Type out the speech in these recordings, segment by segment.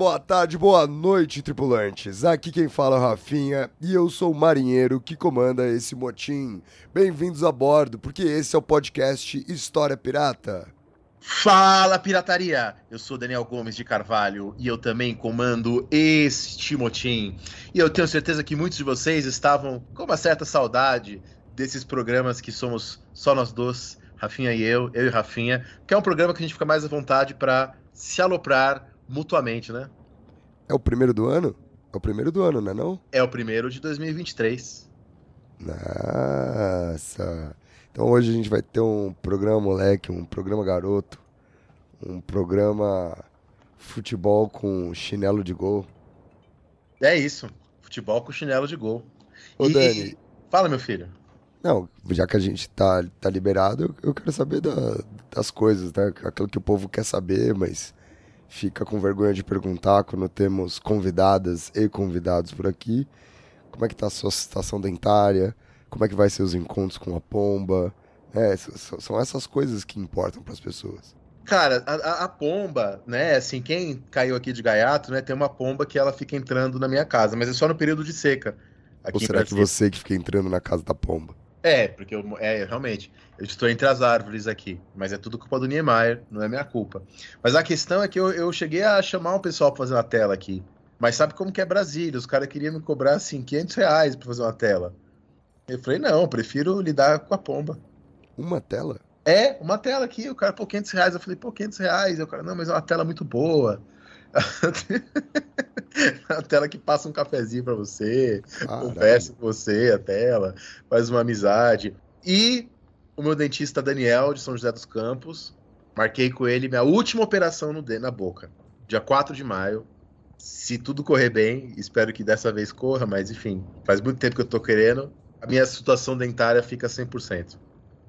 boa tarde, boa noite, tripulantes. Aqui quem fala é o Rafinha e eu sou o marinheiro que comanda esse motim. Bem-vindos a bordo, porque esse é o podcast História Pirata. Fala pirataria! Eu sou Daniel Gomes de Carvalho e eu também comando este motim. E eu tenho certeza que muitos de vocês estavam com uma certa saudade desses programas que somos só nós dois, Rafinha e eu, eu e Rafinha, que é um programa que a gente fica mais à vontade para se aloprar mutuamente, né? É o primeiro do ano? É o primeiro do ano, não é não? É o primeiro de 2023. Nossa. Então hoje a gente vai ter um programa moleque, um programa garoto, um programa futebol com chinelo de gol. É isso. Futebol com chinelo de gol. Ô, E- Dani. Fala, meu filho. Não, já que a gente tá, tá liberado, eu, eu quero saber da- das coisas, né? Aquilo que o povo quer saber, mas fica com vergonha de perguntar quando temos convidadas e convidados por aqui. Como é que tá a sua situação dentária? Como é que vai ser os encontros com a pomba? É, são essas coisas que importam para as pessoas. Cara, a, a- pomba, né? Assim, quem caiu aqui de gaiato, né? Tem uma pomba que ela fica entrando na minha casa, mas é só no período de seca. Ou será que você que fica entrando na casa da pomba? É, porque eu, é, realmente, eu estou entre as árvores aqui, mas é tudo culpa do Niemeyer, não é minha culpa. Mas a questão é que eu, eu cheguei a chamar um pessoal para fazer uma tela aqui, mas sabe como que é Brasília? Os caras queriam me cobrar, assim, 500 reais para fazer uma tela. Eu falei, não, eu prefiro lidar com a pomba. Uma tela? É, uma tela aqui, o cara, pô, 500 reais. Eu falei, pô, 500 reais. O cara, não, mas é uma tela muito boa. a tela que passa um cafezinho pra você, conversa com você, a tela, faz uma amizade. E o meu dentista Daniel, de São José dos Campos, marquei com ele minha última operação no, na boca, dia 4 de maio. Se tudo correr bem, espero que dessa vez corra, mas enfim, faz muito tempo que eu tô querendo. A minha situação dentária fica 100%.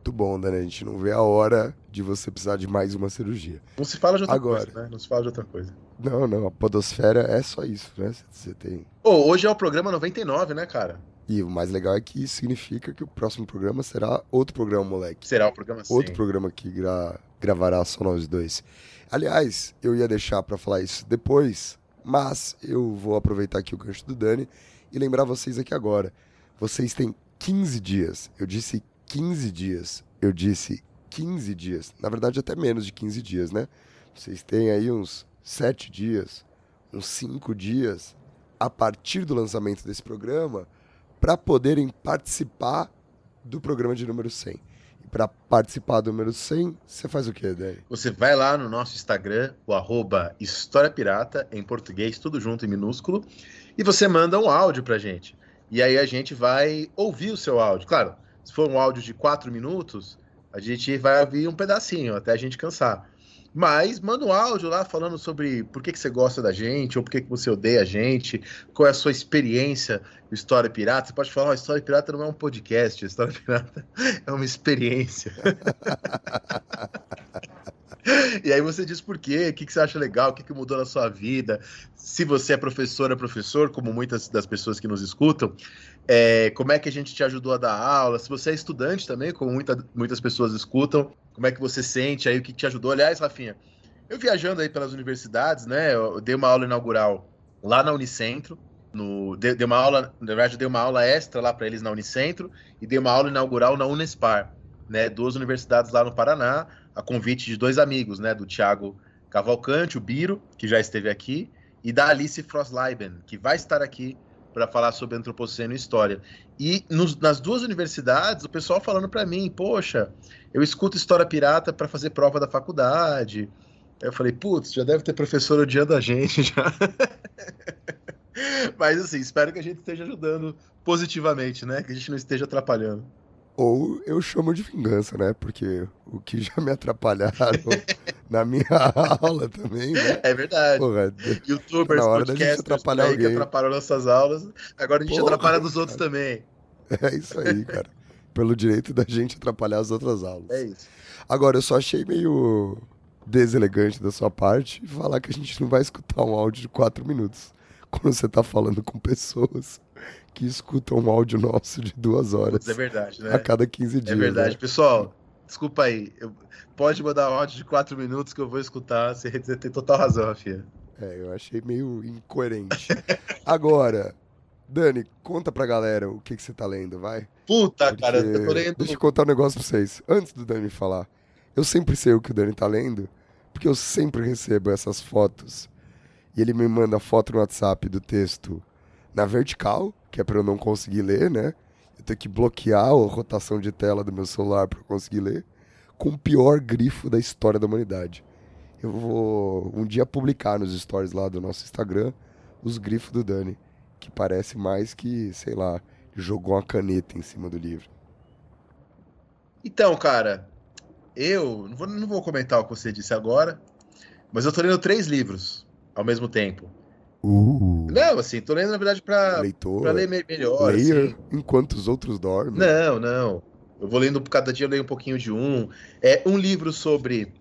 Muito bom, Dani. A gente não vê a hora de você precisar de mais uma cirurgia. Não se fala de outra Agora. coisa, né? Não se fala de outra coisa. Não, não, a podosfera é só isso, né? Você tem. Ô, hoje é o programa 99, né, cara? E o mais legal é que isso significa que o próximo programa será outro programa, moleque. Será o programa 100. Outro programa que gra- gravará só nós dois. Aliás, eu ia deixar pra falar isso depois, mas eu vou aproveitar aqui o gancho do Dani e lembrar vocês aqui agora. Vocês têm 15 dias. Eu disse 15 dias. Eu disse 15 dias. Na verdade, até menos de 15 dias, né? Vocês têm aí uns 7 dias, uns 5 dias a partir do lançamento desse programa para poderem participar do programa de número 100. E para participar do número 100, você faz o quê, Dani? Você vai lá no nosso Instagram, o arroba História Pirata, em português, tudo junto em minúsculo, e você manda um áudio pra gente. E aí a gente vai ouvir o seu áudio. Claro, se for um áudio de quatro minutos, a gente vai ouvir um pedacinho, até a gente cansar. Mas manda um áudio lá falando sobre por que, que você gosta da gente, ou por que, que você odeia a gente, qual é a sua experiência com História Pirata. Você pode falar, "Ó, História Pirata não é um podcast, História Pirata é uma experiência. E aí você diz por quê, o que, que você acha legal, o que, que mudou na sua vida. Se você é professora, professor, como muitas das pessoas que nos escutam, é, como é que a gente te ajudou a dar aula. Se você é estudante também, como muita- muitas pessoas escutam, como é que você sente aí, o que, te ajudou. Aliás, Rafinha, eu viajando aí pelas universidades, né, eu dei uma aula inaugural lá na Unicentro, no, dei, dei uma aula, na verdade, dei uma aula extra lá para eles na Unicentro e dei uma aula inaugural na Unespar, né, duas universidades lá no Paraná, a convite de dois amigos, né, do Thiago Cavalcante, o Biro, que já esteve aqui, e da Alice Frostleiben, que vai estar aqui para falar sobre antropoceno e história. E nos- nas duas universidades, o pessoal falando para mim, poxa, eu escuto história pirata para fazer prova da faculdade. Aí eu falei, putz, já deve ter professor odiando a gente já. Mas assim, espero que a gente esteja ajudando positivamente, né? Que a gente não esteja atrapalhando. Ou eu chamo de vingança, né? Porque o que já me atrapalharam na minha aula também, né? É verdade. Porra, Youtubers, na hora podcasters atrapalhar aí que atrapalham nossas aulas. Agora a gente Porra, atrapalha dos outros também. é isso aí, cara. Pelo direito da gente atrapalhar as outras aulas. É isso. Agora, eu só achei meio deselegante da sua parte falar que a gente não vai escutar um áudio de quatro minutos quando você tá falando com pessoas que escutam um áudio nosso de duas horas é verdade, né? a cada 15 dias. É verdade. né? Pessoal, desculpa aí. Eu- Pode mandar um áudio de quatro minutos que eu vou escutar. Você tem total razão, Rafinha. É, eu achei meio incoerente. Agora, Dani, conta pra galera o que, que você tá lendo, vai. Puta, Porque- cara, eu tô lendo. Deixa eu contar um negócio pra vocês. Antes do Dani falar, eu sempre sei o que o Dani tá lendo, porque eu sempre recebo essas fotos. E ele me manda foto no WhatsApp do texto na vertical, que é pra eu não conseguir ler, né? Eu tenho que bloquear a rotação de tela do meu celular pra eu conseguir ler, com o pior grifo da história da humanidade. Eu vou um dia publicar nos stories lá do nosso Instagram os grifos do Dani, que parece mais que, sei lá, jogou uma caneta em cima do livro. Então, cara, eu não vou, não vou comentar o que você disse agora, mas eu tô lendo três livros ao mesmo tempo. Uh, Não, assim, tô lendo, na verdade, pra, leitor, pra ler me- melhor. layer, assim. enquanto os outros dormem. Não, não. Eu vou lendo, cada dia eu leio um pouquinho de um. É um livro sobre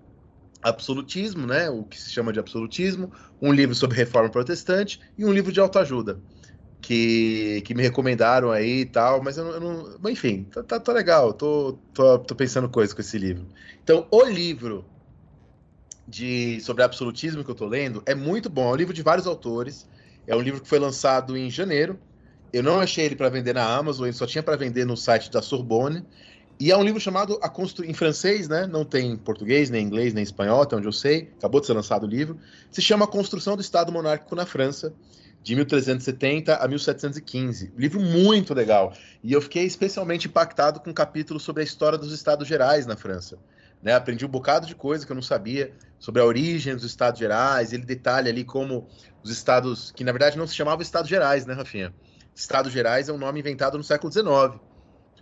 absolutismo, né? O que se chama de absolutismo. Um livro sobre reforma protestante e um livro de autoajuda. Que, que me recomendaram aí e tal, mas eu não. eu não- mas enfim, tá, tá, tá legal. Tô, tô, tô pensando coisas com esse livro. Então, o livro de sobre absolutismo que eu tô lendo é muito bom. É um livro de vários autores. É um livro que foi lançado em janeiro. Eu não achei ele para vender na Amazon, ele só tinha para vender no site da Sorbonne. E é um livro chamado A Constru... em francês, né? Não tem em português, nem inglês, nem espanhol, até onde eu sei. Acabou de ser lançado o livro. Se chama A Construção do Estado Monárquico na França, de 1370 a 1715. Livro muito legal. E eu fiquei especialmente impactado com um capítulo sobre a história dos Estados Gerais na França. Né? Aprendi um bocado de coisa que eu não sabia sobre a origem dos Estados Gerais. Ele detalha ali como os estados, que na verdade não se chamavam Estados Gerais, né, Rafinha? Estados Gerais é um nome inventado no século XIX.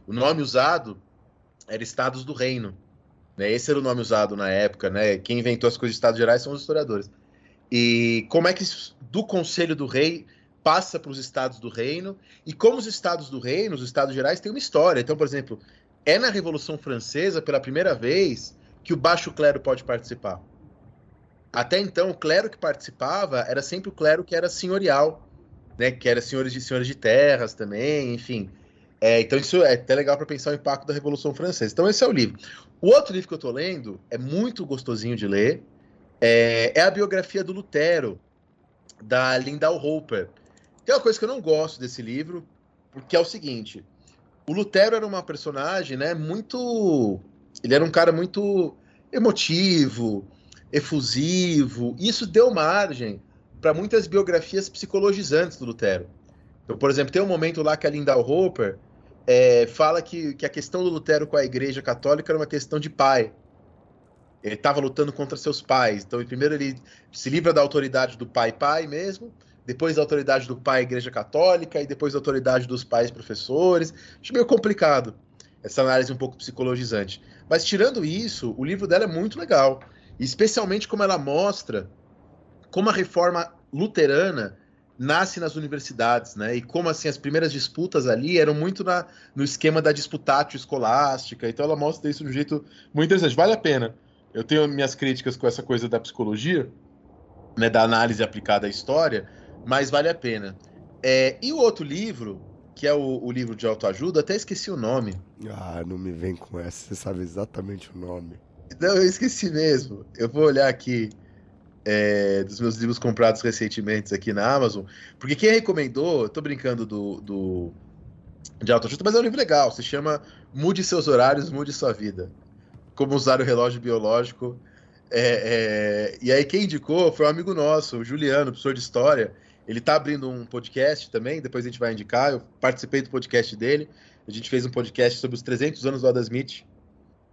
O nome usado era Estados do Reino. Né? Esse era o nome usado na época. Né? Quem inventou as coisas de Estados Gerais são os historiadores. E como é que do Conselho do Rei passa para os Estados do Reino e como os Estados do Reino, os Estados Gerais, têm uma história. Então, por exemplo, é na Revolução Francesa, pela primeira vez, que o baixo clero pode participar. Até então, o clero que participava era sempre o clero que era senhorial, né? Que era senhores de senhores de terras também, enfim. É, então isso é até legal para pensar o impacto da Revolução Francesa. Então esse é o livro. O outro livro que eu estou lendo é muito gostosinho de ler. É, é a biografia do Lutero, da Lindau Hopper. Tem uma coisa que eu não gosto desse livro, porque é o seguinte: o Lutero era uma personagem, né? Muito, ele era um cara muito emotivo, efusivo. Isso deu margem para muitas biografias psicologizantes do Lutero. Então, por exemplo, tem um momento lá que a Lindau Hopper é, fala que, que a questão do Lutero com a Igreja Católica era uma questão de pai. Ele estava lutando contra seus pais. Então, primeiro ele se livra da autoridade do pai-pai mesmo, depois da autoridade do pai Igreja Católica e depois da autoridade dos pais professores. Acho meio complicado essa análise um pouco psicologizante. Mas tirando isso, o livro dela é muito legal, especialmente como ela mostra como a reforma luterana nasce nas universidades, né? E como assim as primeiras disputas ali eram muito na, no esquema da disputatio escolástica. Então ela mostra isso de um jeito muito interessante. Vale a pena. Eu tenho minhas críticas com essa coisa da psicologia, né, da análise aplicada à história, mas vale a pena. É, e o outro livro, que é o, o livro de autoajuda, até esqueci o nome. Ah, não me vem com essa, você sabe exatamente o nome. Não, eu esqueci mesmo. Eu vou olhar aqui é, dos meus livros comprados recentemente aqui na Amazon, porque quem recomendou, eu tô brincando do, do de autoajuda, mas é um livro legal, se chama Mude Seus Horários, Mude Sua Vida. Como usar o relógio biológico. É, é, e aí quem indicou foi um amigo nosso, o Juliano, professor de História. Ele tá abrindo um podcast também, depois a gente vai indicar. Eu participei do podcast dele. A gente fez um podcast sobre os 300 anos do Adam Smith.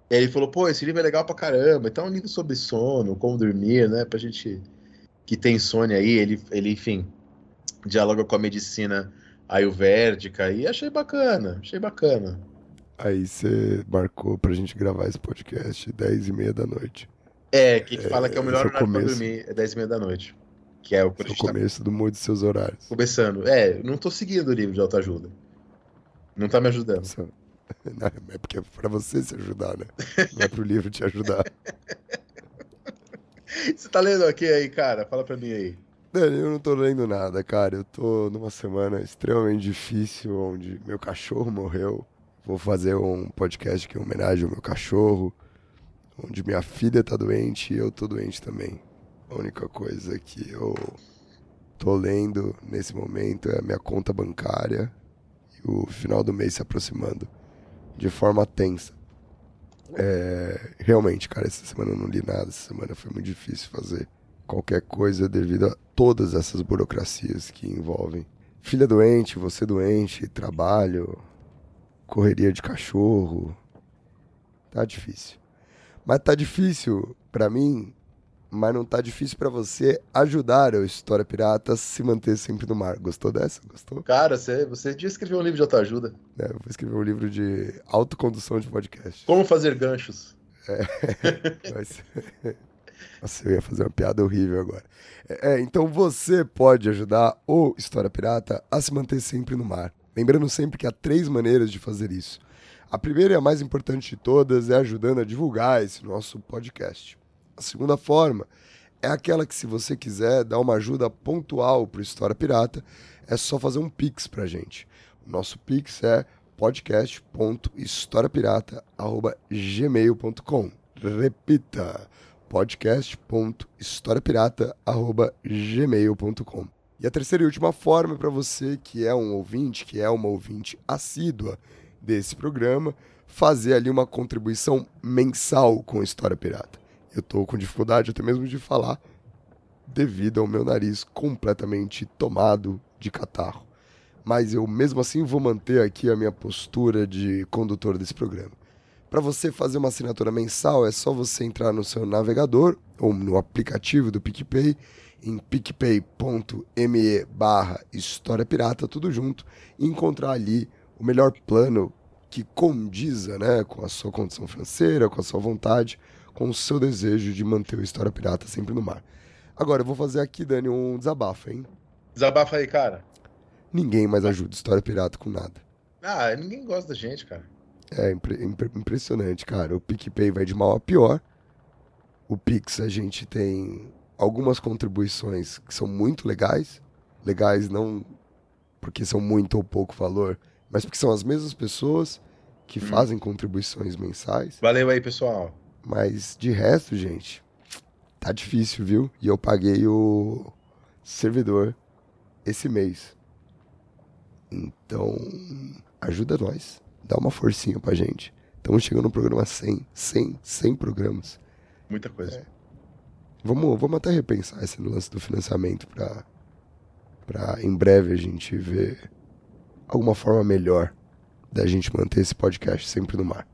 E aí ele falou, pô, esse livro é legal pra caramba. Então é um livro sobre sono, como dormir, né? Pra gente que tem insônia aí. Ele, ele enfim, dialoga com a medicina Ayurvédica, e achei bacana, achei bacana. Aí você marcou pra gente gravar esse podcast 10 e meia da noite. É, que, que fala que é o esse melhor é horário pra dormir, é 10 e meia da noite. Que é o que é o tá começo do mude seus horários. começando. É, não tô seguindo o livro de autoajuda. Não tá me ajudando. Não, é porque é pra você se ajudar, né? Não é pro livro te ajudar. Você tá lendo aqui aí, cara? Fala pra mim aí. Dani, eu não tô lendo nada, cara. Eu tô numa semana extremamente difícil, onde meu cachorro morreu. Vou fazer um podcast que é em homenagem ao meu cachorro. Onde minha filha tá doente e eu tô doente também. A única coisa que eu tô lendo nesse momento é a minha conta bancária e o final do mês se aproximando de forma tensa. É, realmente, cara, essa semana eu não li nada. Essa semana foi muito difícil fazer qualquer coisa devido a todas essas burocracias que envolvem filha doente, você doente, trabalho, correria de cachorro. Tá difícil. Mas tá difícil pra mim, mas não tá difícil pra você ajudar o História Pirata a se manter sempre no mar. Gostou dessa? Gostou? Cara, você, você já escreveu um livro de autoajuda. É, eu vou escrever um livro de autocondução de podcast. Como fazer ganchos. Mas... Nossa, eu ia fazer uma piada horrível agora. É, então você pode ajudar o História Pirata a se manter sempre no mar. Lembrando sempre que há três maneiras de fazer isso. A primeira e a mais importante de todas é ajudando a divulgar esse nosso podcast. A segunda forma é aquela que, se você quiser dar uma ajuda pontual para o História Pirata, é só fazer um pix para gente. O nosso pix é podcast.historiapirata.gmail.com. Repita, podcast.historiapirata.gmail.com. E a terceira e última forma para você que é um ouvinte, que é uma ouvinte assídua desse programa, fazer ali uma contribuição mensal com História Pirata. Eu tô com dificuldade até mesmo de falar devido ao meu nariz completamente tomado de catarro. Mas eu mesmo assim vou manter aqui a minha postura de condutor desse programa. Para você fazer uma assinatura mensal, é só você entrar no seu navegador ou no aplicativo do PicPay, em picpay.me barra História Pirata, tudo junto, e encontrar ali o melhor plano que condiza né, com a sua condição financeira, com a sua vontade, com o seu desejo de manter o História Pirata sempre no mar. Agora, eu vou fazer aqui, Dani, um desabafo, hein? Desabafa aí, cara. Ninguém mais ajuda História Pirata com nada. Ah, ninguém gosta da gente, cara. É impre- impre- impressionante, cara. O PicPay vai de mal a pior. O Pix a gente tem algumas contribuições que são muito legais. Legais não porque são muito ou pouco valor, mas porque são as mesmas pessoas que fazem contribuições mensais. Valeu aí, pessoal. Mas de resto, gente, tá difícil, viu? E eu paguei o servidor esse mês. Então, ajuda nós. Dá uma forcinha pra gente. Estamos chegando no programa 100. 100, 100 programas. Muita coisa. Vamos, vamos até repensar esse lance do financiamento pra, pra em breve a gente ver alguma forma melhor da gente manter esse podcast sempre no mar.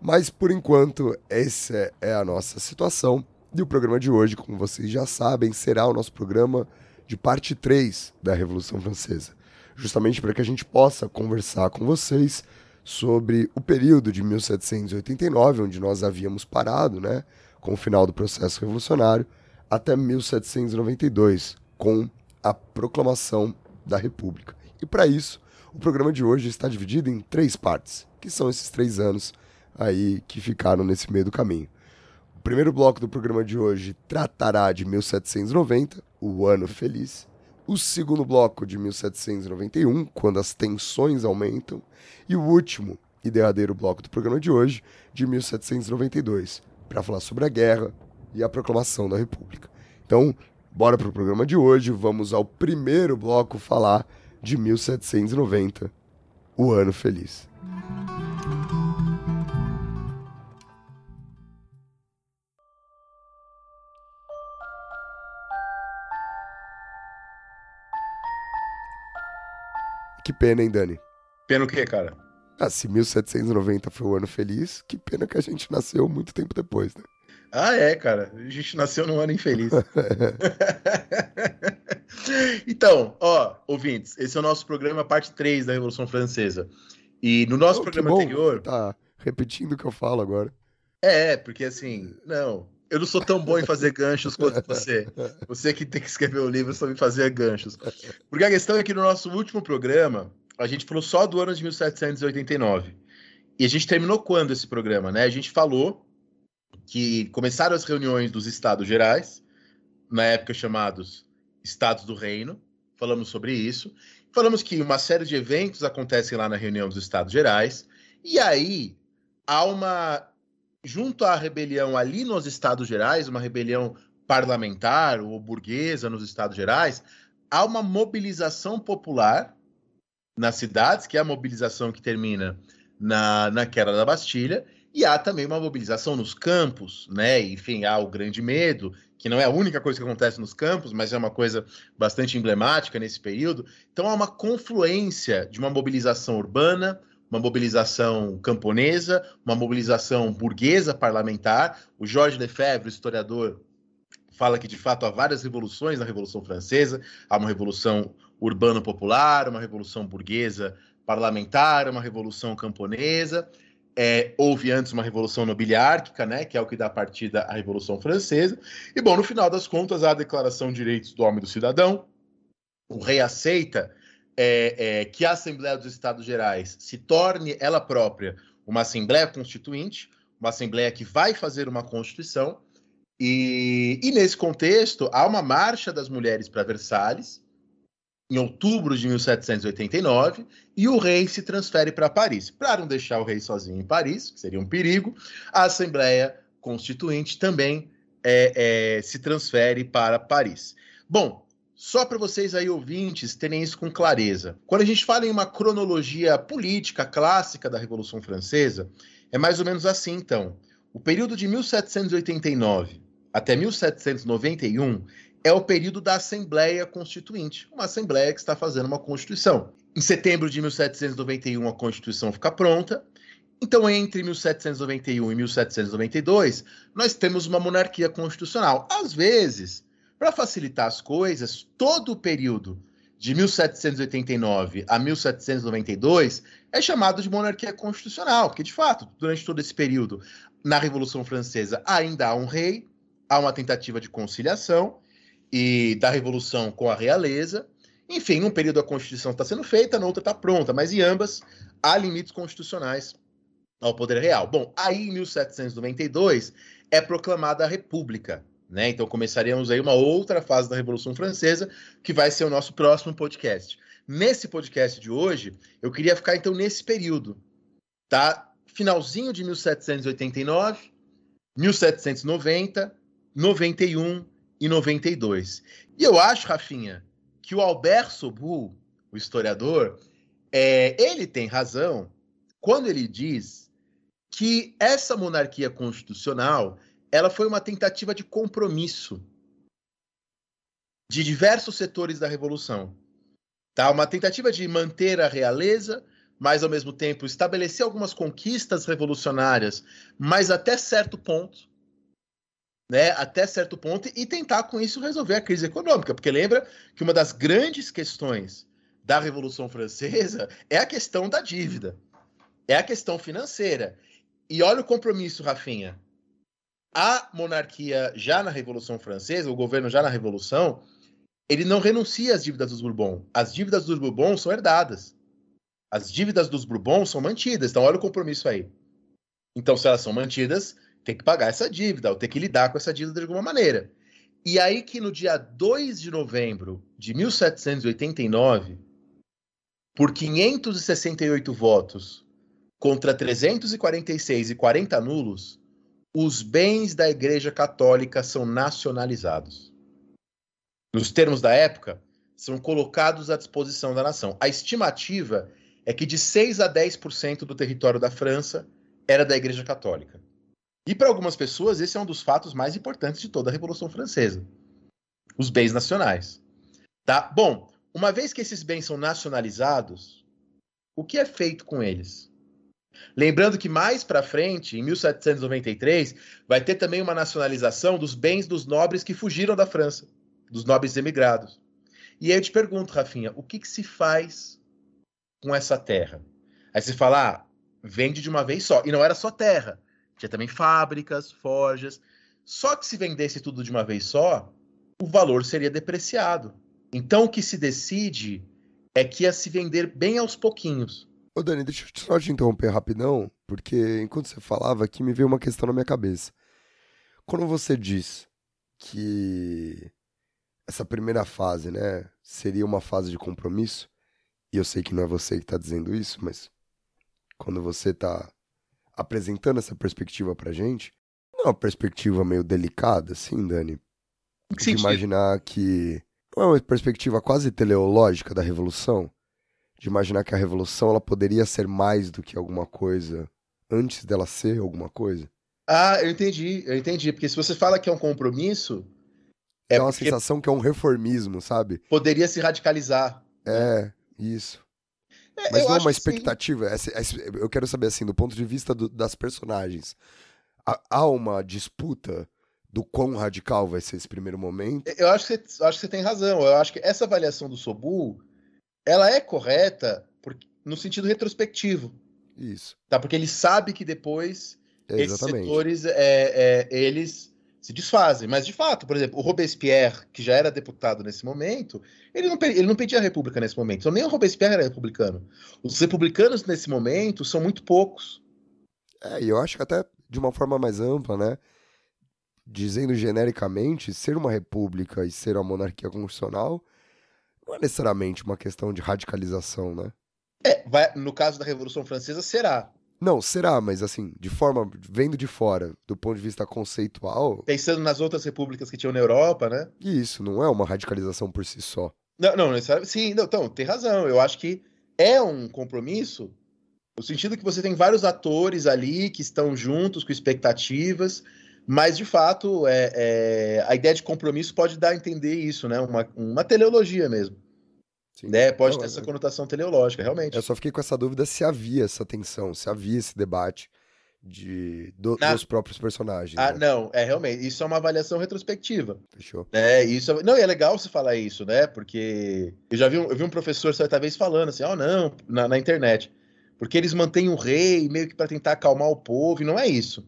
Mas por enquanto, essa é a nossa situação. E o programa de hoje, como vocês já sabem, será o nosso programa de parte 3 da Revolução Francesa. Justamente para que a gente possa conversar com vocês sobre o período de 1789, onde nós havíamos parado, né, com o final do processo revolucionário, até 1792, com a proclamação da República. E para isso, o programa de hoje está dividido em três partes, que são esses três anos aí que ficaram nesse meio do caminho. O primeiro bloco do programa de hoje tratará de 1790, o ano feliz. O segundo bloco de 1791, quando as tensões aumentam. E o último e derradeiro bloco do programa de hoje, de 1792, para falar sobre a guerra e a proclamação da República. Então, bora para o programa de hoje. Vamos ao primeiro bloco falar de 1790, o ano feliz. Pena, hein, Dani? Pena o quê, cara? Ah, se 1790 foi o ano feliz, que pena que a gente nasceu muito tempo depois, né? Ah, é, cara. A gente nasceu num ano infeliz. Então, ó, ouvintes, esse é o nosso programa, parte 3 da Revolução Francesa. E no nosso Oh, programa anterior. Tá repetindo o que eu falo agora. É, porque assim, não, eu não sou tão bom em fazer ganchos quanto você. Você que tem que escrever o livro me fazer ganchos. Porque a questão é que no nosso último programa, a gente falou só do ano de 1789. E a gente terminou quando esse programa, né? A gente falou que começaram as reuniões dos Estados Gerais, na época chamados Estados do Reino. Falamos sobre isso. Falamos que uma série de eventos acontecem lá na reunião dos Estados Gerais. E aí há uma junto à rebelião ali nos Estados Gerais, uma rebelião parlamentar ou burguesa nos Estados Gerais, há uma mobilização popular nas cidades, que é a mobilização que termina na, na queda da Bastilha, e há também uma mobilização nos campos, né? Enfim, há o grande medo, que não é a única coisa que acontece nos campos, mas é uma coisa bastante emblemática nesse período. Então há uma confluência de uma mobilização urbana, uma mobilização camponesa, uma mobilização burguesa parlamentar. O Jorge Lefebvre, historiador, fala que de fato há várias revoluções na Revolução Francesa. Há uma revolução urbano-popular, uma revolução burguesa parlamentar, uma revolução camponesa. É, houve antes uma revolução nobiliárquica, né, que é o que dá partida à Revolução Francesa. E, bom, no final das contas, há a Declaração de Direitos do Homem e do Cidadão. O rei aceita é, é, que a Assembleia dos Estados Gerais se torne ela própria uma Assembleia Constituinte, uma Assembleia que vai fazer uma Constituição. E, e nesse contexto, há uma marcha das mulheres para Versalhes, em outubro de 1789, e o rei se transfere para Paris. Para não deixar o rei sozinho em Paris, que seria um perigo, a Assembleia Constituinte também é, é, se transfere para Paris. Bom, só para vocês aí, ouvintes, terem isso com clareza. Quando a gente fala em uma cronologia política clássica da Revolução Francesa, é mais ou menos assim, então. O período de 1789 até 1791 é o período da Assembleia Constituinte, uma Assembleia que está fazendo uma Constituição. Em setembro de 1791, a Constituição fica pronta. Então, entre 1791 e 1792, nós temos uma monarquia constitucional. Às vezes, para facilitar as coisas, todo o período de 1789 a 1792 é chamado de monarquia constitucional, porque, de fato, durante todo esse período, na Revolução Francesa, ainda há um rei, há uma tentativa de conciliação e da revolução com a realeza. Enfim, num período a Constituição está sendo feita, no outro está pronta, mas em ambas há limites constitucionais ao poder real. Bom, aí em 1792 é proclamada a República. Né? Então começaríamos aí uma outra fase da Revolução Francesa, que vai ser o nosso próximo podcast. Nesse podcast de hoje, eu queria ficar então nesse período, tá? Finalzinho de 1789, 1790, 91 e 92. E eu acho, Rafinha, que o Albert Sobu, o historiador, é, ele tem razão quando ele diz que essa monarquia constitucional ela foi uma tentativa de compromisso de diversos setores da revolução. Tá? Uma tentativa de manter a realeza, mas ao mesmo tempo estabelecer algumas conquistas revolucionárias, mas até certo ponto, né? Até certo ponto e tentar com isso resolver a crise econômica, porque lembra que uma das grandes questões da Revolução Francesa é a questão da dívida, é a questão financeira. E olha o compromisso, Rafinha a monarquia já na Revolução Francesa, o governo já na Revolução, ele não renuncia às dívidas dos Bourbons. As dívidas dos Bourbons são herdadas. As dívidas dos Bourbons são mantidas. Então, olha o compromisso aí. Então, se elas são mantidas, tem que pagar essa dívida, ou tem que lidar com essa dívida de alguma maneira. E aí que no dia 2 de novembro de 1789, por 568 votos contra 346 e 40 nulos, os bens da Igreja Católica são nacionalizados. Nos termos da época, são colocados à disposição da nação. A estimativa é que de 6 a 10% do território da França era da Igreja Católica. E para algumas pessoas, esse é um dos fatos mais importantes de toda a Revolução Francesa. Os bens nacionais. Tá? Bom, uma vez que esses bens são nacionalizados, o que é feito com eles? Lembrando que mais para frente, em 1793, vai ter também uma nacionalização dos bens dos nobres que fugiram da França, dos nobres emigrados. E aí eu te pergunto, Rafinha, o que, que se faz com essa terra? Aí você fala, ah, vende de uma vez só. E não era só terra, tinha também fábricas, forjas. Só que se vendesse tudo de uma vez só, o valor seria depreciado. Então o que se decide é que ia se vender bem aos pouquinhos. Ô Dani, deixa eu só te interromper rapidão, porque enquanto você falava aqui me veio uma questão na minha cabeça. Quando você diz que essa primeira fase, né, seria uma fase de compromisso, e eu sei que não é você que está dizendo isso, mas quando você está apresentando essa perspectiva pra gente, não é uma perspectiva meio delicada, assim, Dani? Que De imaginar que. Não é uma perspectiva quase teleológica da revolução? De imaginar que a revolução ela poderia ser mais do que alguma coisa antes dela ser alguma coisa? Ah, eu entendi, eu entendi. Porque se você fala que é um compromisso, É, é uma sensação que é um reformismo, sabe? poderia se radicalizar. É, isso. É, Mas não é uma expectativa. essa- essa- eu quero saber, assim, do ponto de vista do- das personagens. Há, há uma disputa do quão radical vai ser esse primeiro momento? Eu acho que você, acho que você tem razão. Eu acho que essa avaliação do Sobu, ela é correta porque- no sentido retrospectivo, Isso. tá? Porque ele sabe que depois esses Exatamente. setores, é, é, eles se desfazem. Mas, de fato, por exemplo, o Robespierre, que já era deputado nesse momento, ele não, ele não pedia a república nesse momento. Então, nem o Robespierre era republicano. Os republicanos, nesse momento, são muito poucos. É, e eu acho que até de uma forma mais ampla, né? Dizendo genericamente, ser uma república e ser uma monarquia constitucional não é necessariamente uma questão de radicalização, né? É, vai- no caso da Revolução Francesa, será. Não, será, mas assim, de forma, vendo de fora, do ponto de vista conceitual, Pensando nas outras repúblicas que tinham na Europa, né? isso não é uma radicalização por si só. Não, não, necessariamente. Sim, não, então, tem razão. Eu acho que é um compromisso, no sentido que você tem vários atores ali que estão juntos, com expectativas, mas de fato é, é, a ideia de compromisso pode dar a entender isso, né? Uma, uma teleologia mesmo. Sim. Né? Pode Não, ter é- essa conotação teleológica, realmente. Eu só fiquei com essa dúvida se havia essa tensão, se havia esse debate de, do- Na- dos próprios personagens. Ah, né? não, é realmente. Isso é uma avaliação retrospectiva. Fechou. É, isso é- não, e é legal você falar isso, né? Porque eu já vi um, eu vi um professor certa vez falando assim, ó, não, na, na internet. Porque eles mantêm o rei meio que para tentar acalmar o povo, e não é isso.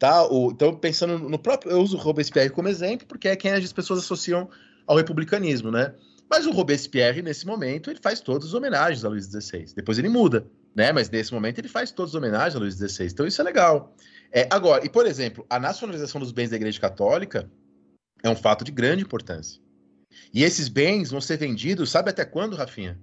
Tá? O, então, pensando no próprio. Eu uso o Robespierre como exemplo, porque é quem as pessoas associam ao republicanismo, né? Mas o Robespierre, nesse momento, ele faz todas as homenagens a Luís XVI. Depois ele muda, né? Mas nesse momento ele faz todas as homenagens a Luís XVI. Então isso é legal. É, agora, e por exemplo, a nacionalização dos bens da Igreja Católica é um fato de grande importância. E esses bens vão ser vendidos, sabe até quando, Rafinha?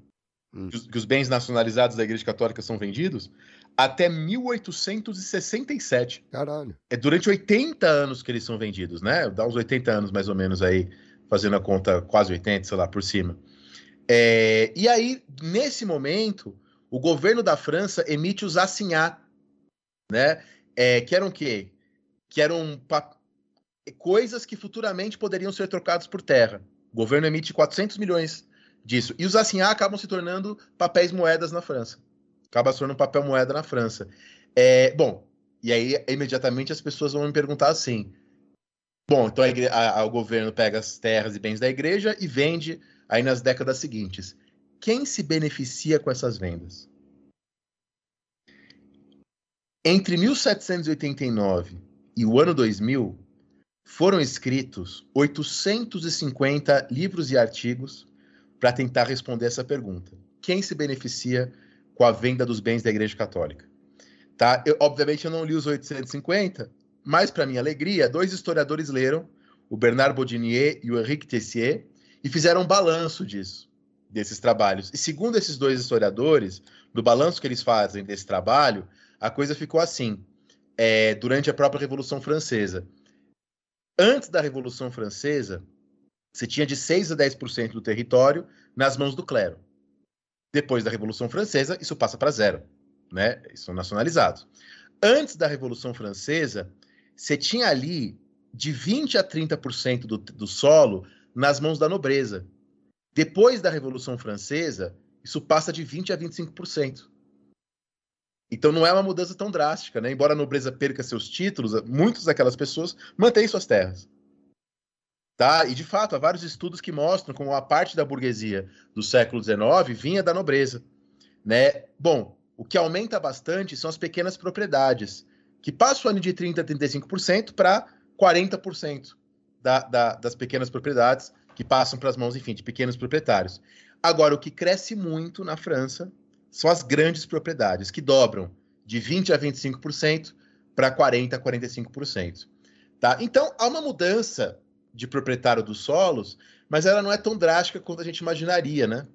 Hum. Que os, que os bens nacionalizados da Igreja Católica são vendidos? Até 1867. Caralho. É durante 80 anos que eles são vendidos, né? Dá uns 80 anos mais ou menos aí, fazendo a conta quase 80, sei lá, por cima. É, e aí, nesse momento, o governo da França emite os assignats, né? É, que eram o quê? Que eram coisas que futuramente poderiam ser trocadas por terra. O governo emite 400 milhões disso. E os assignats acabam se tornando papéis moedas na França. Acaba se tornando papel moeda na França. É, bom, e aí imediatamente as pessoas vão me perguntar assim: bom, então a- a- o governo pega as terras e bens da igreja e vende aí nas décadas seguintes. Quem se beneficia com essas vendas? Entre 1789 e o ano 2000, foram escritos 850 livros e artigos para tentar responder essa pergunta. Quem se beneficia com a venda dos bens da Igreja Católica? Tá? Eu, obviamente eu não li os 850, mas para minha alegria, dois historiadores leram, o Bernard Baudinier e o Henrique Tessier, e fizeram um balanço disso, desses trabalhos. E segundo esses dois historiadores, do balanço que eles fazem desse trabalho, a coisa ficou assim, é, durante a própria Revolução Francesa. Antes da Revolução Francesa, você tinha de 6 a 10% do território nas mãos do clero. Depois da Revolução Francesa, isso passa para zero, né? Eles são nacionalizados. Antes da Revolução Francesa, você tinha ali de 20 a 30% do, do solo nas mãos da nobreza. Depois da Revolução Francesa, isso passa de 20 a 25%. Então não é uma mudança tão drástica, né? Embora a nobreza perca seus títulos, muitas daquelas pessoas mantêm suas terras. Tá? E de fato, há vários estudos que mostram como a parte da burguesia do século XIX vinha da nobreza. Né? Bom, o que aumenta bastante são as pequenas propriedades, que passam de 30% a 35% para 40% da, da, das pequenas propriedades, que passam para as mãos, enfim, de pequenos proprietários. Agora, o que cresce muito na França são as grandes propriedades, que dobram de 20% a 25% para 40% a 45%. Tá? Então, há uma mudança de proprietário dos solos, mas ela não é tão drástica quanto a gente imaginaria, né?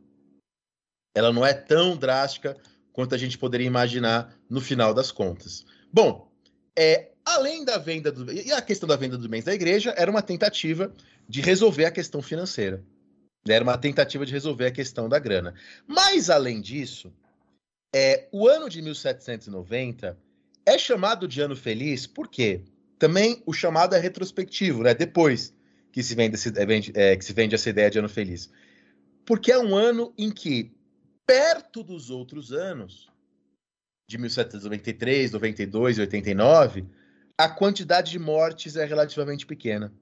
Ela não é tão drástica quanto a gente poderia imaginar no final das contas. Bom, é, além da venda do, e a questão da venda dos bens da igreja era uma tentativa de resolver a questão financeira. Era uma tentativa de resolver a questão da grana. Mas além disso, é, o ano de 1790 é chamado de ano feliz porque também o chamado é retrospectivo, né? Depois que se vende, é, que se vende essa ideia de ano feliz. Porque é um ano em que, perto dos outros anos, de 1793, 92 e 89, a quantidade de mortes é relativamente pequena.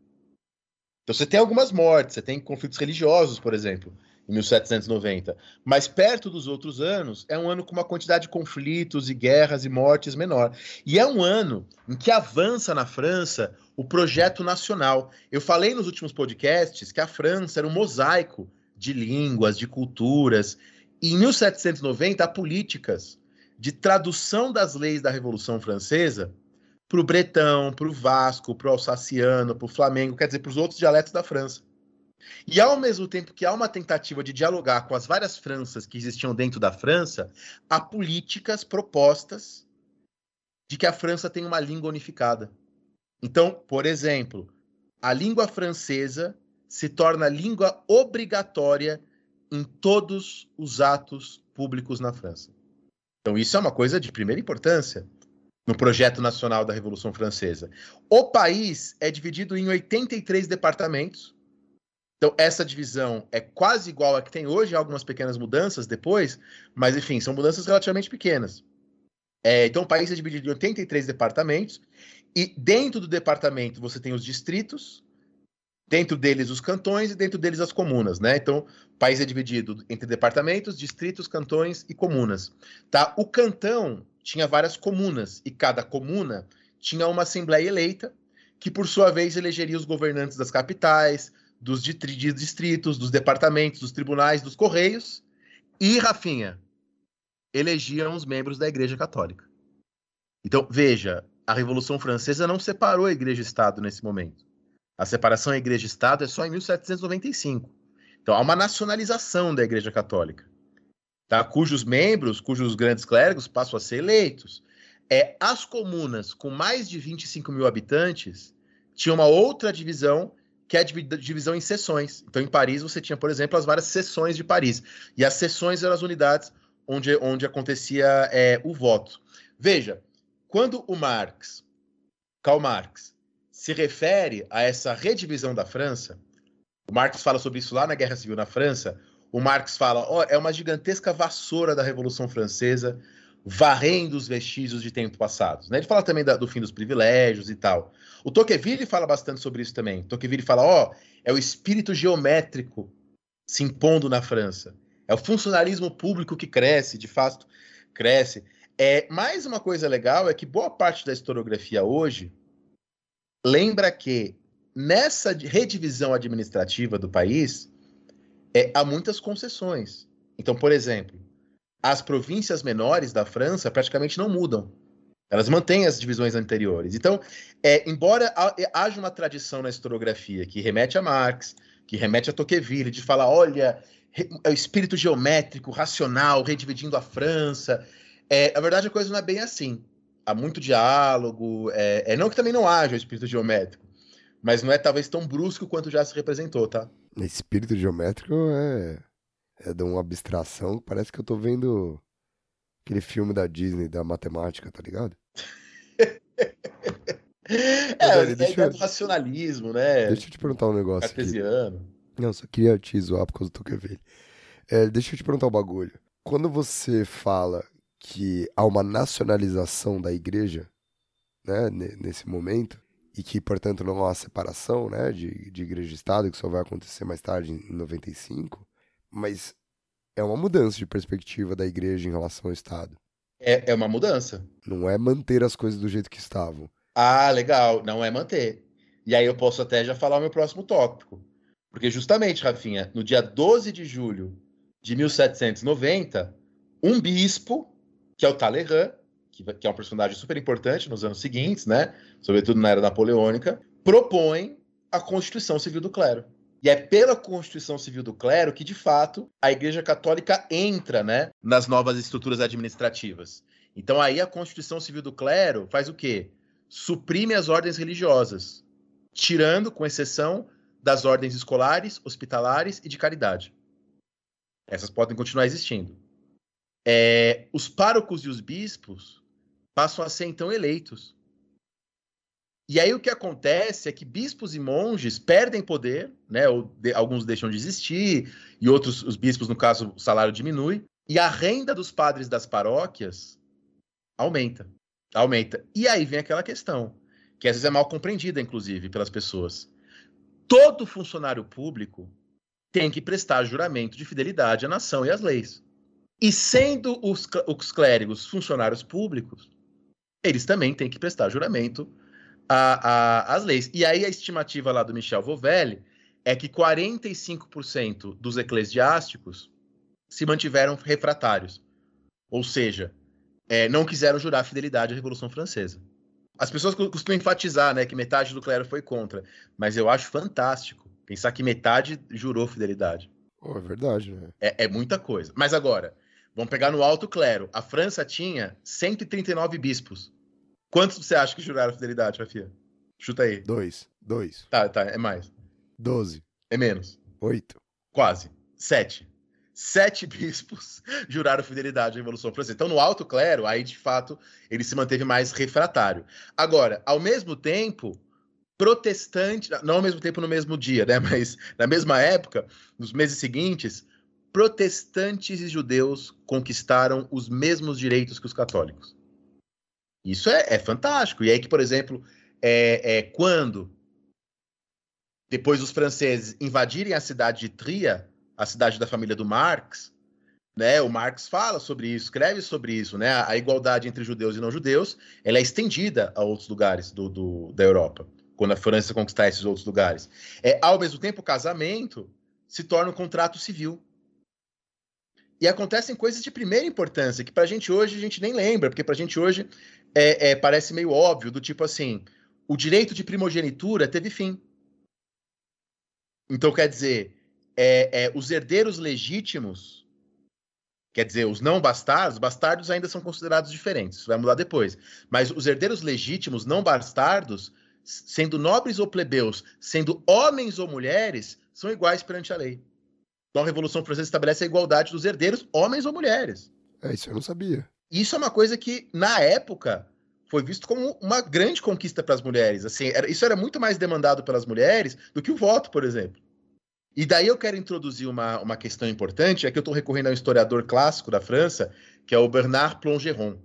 Então você tem algumas mortes, você tem conflitos religiosos, por exemplo, em 1790. Mas perto dos outros anos, é um ano com uma quantidade de conflitos e guerras e mortes menor. E é um ano em que avança na França o projeto nacional. Eu falei nos últimos podcasts que a França era um mosaico de línguas, de culturas. E em 1790 há políticas de tradução das leis da Revolução Francesa para o bretão, para o vasco, para o alsaciano, para o flamengo, quer dizer, para os outros dialetos da França. E ao mesmo tempo que há uma tentativa de dialogar com as várias Franças que existiam dentro da França, há políticas propostas de que a França tem uma língua unificada. Então, por exemplo, a língua francesa se torna língua obrigatória em todos os atos públicos na França. Então, isso é uma coisa de primeira importância no projeto nacional da Revolução Francesa. O país é dividido em 83 departamentos, então, essa divisão é quase igual à que tem hoje, algumas pequenas mudanças depois, mas enfim, são mudanças relativamente pequenas. É, então, o país é dividido em 83 departamentos, e dentro do departamento você tem os distritos, dentro deles os cantões e dentro deles as comunas, né? Então, o país é dividido entre departamentos, distritos, cantões e comunas. Tá? O cantão tinha várias comunas, e cada comuna tinha uma assembleia eleita, que por sua vez elegeria os governantes das capitais, dos distritos, dos departamentos, dos tribunais, dos correios e, Rafinha, elegiam os membros da Igreja Católica. Então, veja, a Revolução Francesa não separou a Igreja e Estado nesse momento. A separação Igreja Estado é só em 1795. Então, há uma nacionalização da Igreja Católica, tá? cujos membros, cujos grandes clérigos passam a ser eleitos. É, as comunas com mais de 25 mil habitantes tinham uma outra divisão que é a divisão em seções. Então, em Paris, você tinha, por exemplo, as várias seções de Paris. E as seções eram as unidades onde, onde acontecia é, o voto. Veja, quando o Marx, Karl Marx, se refere a essa redivisão da França, o Marx fala sobre isso lá na Guerra Civil na França. O Marx fala: oh, é uma gigantesca vassoura da Revolução Francesa varrendo os vestígios de tempos passados. Né? Ele fala também da, do fim dos privilégios e tal. O Tocqueville fala bastante sobre isso também. Tocqueville fala, ó, oh, é o espírito geométrico se impondo na França. É o funcionalismo público que cresce, de fato, cresce. É, mais uma coisa legal é que boa parte da historiografia hoje lembra que nessa redivisão administrativa do país é, há muitas concessões. Então, por exemplo, as províncias menores da França praticamente não mudam. Elas mantêm as divisões anteriores. Então, é, embora haja uma tradição na historiografia que remete a Marx, que remete a Tocqueville, de falar, olha, é o espírito geométrico, racional, redividindo a França. É, na verdade, a coisa não é bem assim. Há muito diálogo. É, é, não que também não haja o espírito geométrico, mas não é talvez tão brusco quanto já se representou, tá? Espírito geométrico é, é de uma abstração. Parece que eu tô vendo aquele filme da Disney da matemática, tá ligado? é, Dani, deixa eu... do racionalismo, né? Deixa eu te perguntar um negócio. Cartesiano. Aqui. Não, só queria te zoar por causa do Tocqueville. É, deixa eu te perguntar um bagulho. Quando você fala que há uma nacionalização da igreja, né, nesse momento, e que, portanto, não há uma separação né, de, de igreja e Estado, que só vai acontecer mais tarde, em 95, mas é uma mudança de perspectiva da igreja em relação ao Estado. É, é uma mudança. Não é manter as coisas do jeito que estavam. Ah, legal. Não é manter. E aí eu posso até já falar o meu próximo tópico. Porque justamente, Rafinha, no dia 12 de julho de 1790, um bispo, que é o Talleyrand, que, que é um personagem super importante nos anos seguintes, né? Sobretudo na era napoleônica, propõe a Constituição Civil do Clero. E é pela Constituição Civil do Clero que, de fato, a Igreja Católica entra né, nas novas estruturas administrativas. Então, aí a Constituição Civil do Clero faz o quê? Suprime as ordens religiosas, tirando, com exceção, das ordens escolares, hospitalares e de caridade. Essas podem continuar existindo. É, os párocos e os bispos passam a ser, então, eleitos. E aí o que acontece é que bispos e monges perdem poder, né? De, alguns deixam de existir, e outros, os bispos, no caso, o salário diminui, e a renda dos padres das paróquias aumenta. Aumenta. E aí vem aquela questão, que às vezes é mal compreendida, inclusive, pelas pessoas. Todo funcionário público tem que prestar juramento de fidelidade à nação e às leis. E sendo os, os clérigos funcionários públicos, eles também têm que prestar juramento a, a, as leis. E aí a estimativa lá do Michel Vovelli é que 45% dos eclesiásticos se mantiveram refratários. Ou seja, é, não quiseram jurar fidelidade à Revolução Francesa. As pessoas costumam enfatizar né, que metade do clero foi contra, mas eu acho fantástico pensar que metade jurou fidelidade. Oh, é verdade, né? É, é muita coisa. Mas agora, vamos pegar no alto clero. A França tinha 139 bispos. Quantos você acha que juraram fidelidade, Rafia? Chuta aí. Dois. Dois. Tá, tá, é mais. Doze. É menos. Oito. Quase. Sete. Sete bispos juraram fidelidade à Revolução Francesa. Então, no alto clero, aí de fato ele se manteve mais refratário. Agora, ao mesmo tempo, protestante, não ao mesmo tempo no mesmo dia, né? Mas na mesma época, nos meses seguintes, protestantes e judeus conquistaram os mesmos direitos que os católicos. Isso é, é fantástico. E aí que, por exemplo, é, é, quando depois os franceses invadirem a cidade de Tria, a cidade da família do Marx, né? O Marx fala sobre isso, escreve sobre isso, né? A igualdade entre judeus e não judeus, ela é estendida a outros lugares do, do da Europa, quando a França conquistar esses outros lugares. É, ao mesmo tempo, o casamento se torna um contrato civil. E acontecem coisas de primeira importância, que para a gente hoje a gente nem lembra, porque para a gente hoje é, é, parece meio óbvio, do tipo assim, o direito de primogenitura teve fim. Então, quer dizer, é, é, os herdeiros legítimos, quer dizer, os não bastardos, bastardos ainda são considerados diferentes, isso vai mudar depois. Mas os herdeiros legítimos, não bastardos, sendo nobres ou plebeus, sendo homens ou mulheres, são iguais perante a lei. Então a Revolução Francesa estabelece a igualdade dos herdeiros, homens ou mulheres. É, isso eu não sabia. Isso é uma coisa que, na época, foi visto como uma grande conquista para as mulheres. Assim, era, isso era muito mais demandado pelas mulheres do que o voto, por exemplo. E daí eu quero introduzir uma, uma questão importante, é que eu estou recorrendo a um historiador clássico da França, que é o Bernard Plongeron,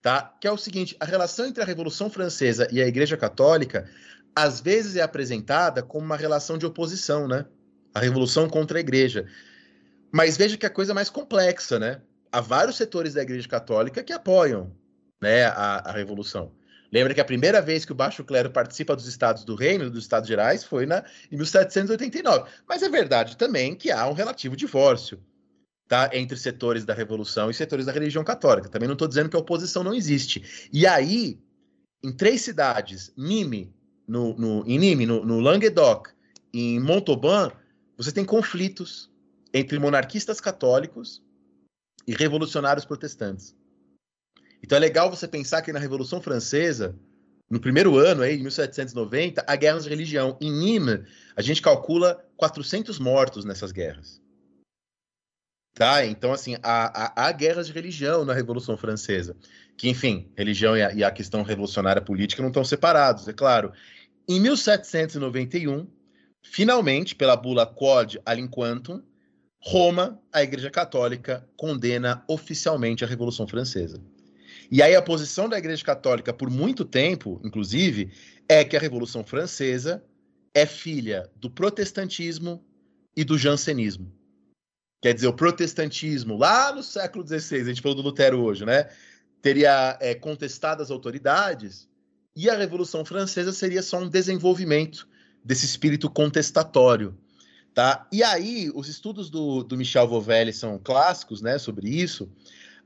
tá? que é o seguinte, a relação entre a Revolução Francesa e a Igreja Católica, às vezes é apresentada como uma relação de oposição, né? A Revolução contra a Igreja. Mas veja que a coisa é mais complexa, né? há vários setores da Igreja Católica que apoiam né, a, a Revolução. Lembra que a primeira vez que o Baixo Clero participa dos Estados do Reino, dos Estados Gerais, foi na, em 1789. Mas é verdade também que há um relativo divórcio tá, entre setores da Revolução e setores da religião católica. Também não estou dizendo que a oposição não existe. E aí, em três cidades, Nîmes, no, no, em Nîmes, no, no Languedoc, em Montauban, você tem conflitos entre monarquistas católicos e revolucionários protestantes. Então é legal você pensar que na Revolução Francesa, no primeiro ano, aí, em 1790, há guerras de religião. Em Nîmes, a gente calcula 400 mortos nessas guerras. Tá? Então, assim, há, há, há guerras de religião na Revolução Francesa. Que, enfim, religião e a, e a questão revolucionária política não estão separados, é claro. Em 1791, finalmente, pela bula Quod Alinquantum, Roma, a Igreja Católica, condena oficialmente a Revolução Francesa. E aí a posição da Igreja Católica, por muito tempo, inclusive, é que a Revolução Francesa é filha do protestantismo e do jansenismo. Quer dizer, o protestantismo, lá no século XVI, a gente falou do Lutero hoje, né? Teria é, contestado as autoridades, e a Revolução Francesa seria só um desenvolvimento desse espírito contestatório. Tá? E aí, os estudos do, do Michel Vovelli são clássicos né, sobre isso.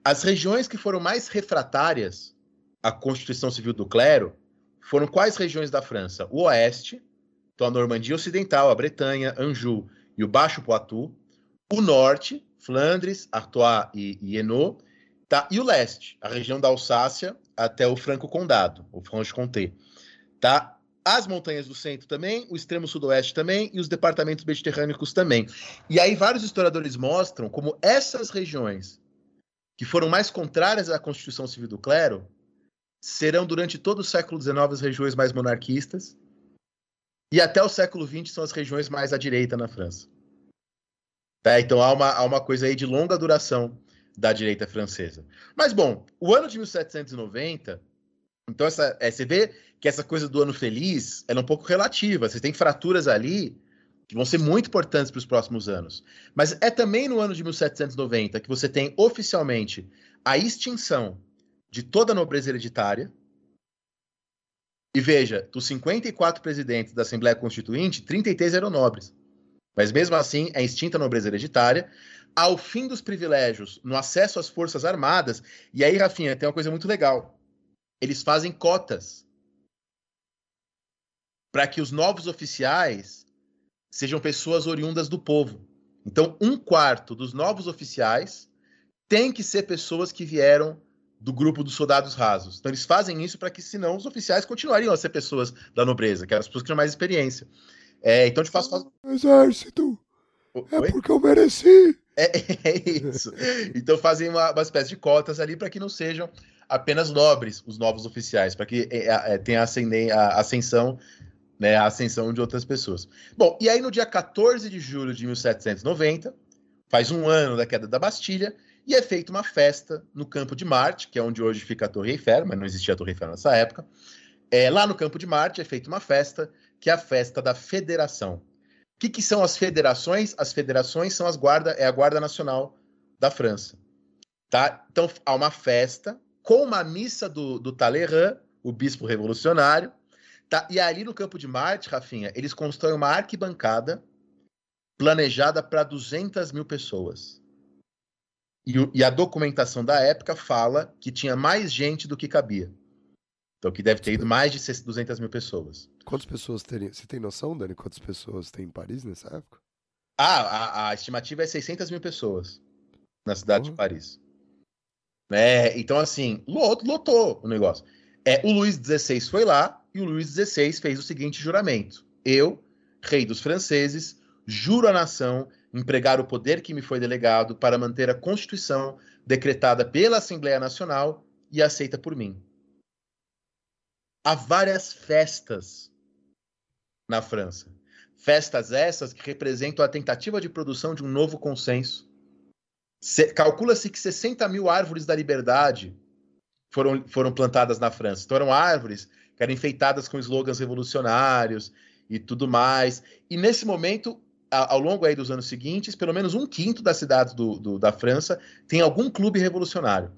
As regiões que foram mais refratárias à Constituição Civil do Clero foram quais regiões da França? O Oeste, então a Normandia Ocidental, a Bretanha, Anjou e o Baixo Poitou. O Norte, Flandres, Artois e, e Hainaut. Tá? E o Leste, a região da Alsácia até o Franco Condado, o Franche-Comté. Tá? As montanhas do centro também, o extremo sudoeste também e os departamentos mediterrâneos também. E aí vários historiadores mostram como essas regiões que foram mais contrárias à Constituição Civil do Clero serão durante todo o século XIX as regiões mais monarquistas e até o século XX são as regiões mais à direita na França. Tá? Então há uma, há uma coisa aí de longa duração da direita francesa. Mas bom, o ano de 1790, então essa, é, você vê que essa coisa do ano feliz é um pouco relativa. Você tem fraturas ali que vão ser muito importantes para os próximos anos. Mas é também no ano de 1790 que você tem oficialmente a extinção de toda a nobreza hereditária. E veja, dos 54 presidentes da Assembleia Constituinte, 33 eram nobres. Mas mesmo assim, é extinta a nobreza hereditária. Ao fim dos privilégios no acesso às Forças Armadas, e aí, Rafinha, tem uma coisa muito legal. Eles fazem cotas para que os novos oficiais sejam pessoas oriundas do povo. Então, um quarto dos novos oficiais tem que ser pessoas que vieram do grupo dos soldados rasos. Então, eles fazem isso para que, senão, os oficiais continuariam a ser pessoas da nobreza, que eram as pessoas que tinham mais experiência. É, então, de fato, faz... Exército! Oi? É porque eu mereci! É, é isso. Então, fazem uma, uma espécie de cotas ali para que não sejam apenas nobres os novos oficiais, para que é, é, tenha a ascensão né, a ascensão de outras pessoas. Bom, e aí no dia 14 de julho de 1790, faz um ano da queda da Bastilha, e é feita uma festa no Campo de Marte, que é onde hoje fica a Torre Eiffel, mas não existia a Torre Eiffel nessa época. É, lá no Campo de Marte é feita uma festa, que é a festa da Federação. O que, que são as federações? As federações são as guarda, é a Guarda Nacional da França. Tá? Então há uma festa com uma missa do, do Talleyrand, o bispo revolucionário, Tá, e ali no Campo de Marte, Rafinha, eles constroem uma arquibancada planejada para 200 mil pessoas. E, e, a documentação da época fala que tinha mais gente do que cabia. Então, que deve ter ido mais de 200 mil pessoas. Quantas pessoas teriam? Você tem noção, Dani, quantas pessoas tem em Paris nessa época? Ah, a, a estimativa é 600 mil pessoas na cidade uhum. de Paris. É, então, assim, lotou, lotou o negócio. É, o Luís XVI foi lá, e o Luís XVI fez o seguinte juramento: Eu, rei dos franceses, juro à nação empregar o poder que me foi delegado para manter a Constituição decretada pela Assembleia Nacional e aceita por mim. Há várias festas na França. Festas essas que representam a tentativa de produção de um novo consenso. Calcula-se que 60 mil árvores da liberdade foram, foram plantadas na França. Então eram árvores que eram enfeitadas com slogans revolucionários e tudo mais. E nesse momento, ao longo aí dos anos seguintes, pelo menos um quinto das cidades do, do, da França tem algum clube revolucionário.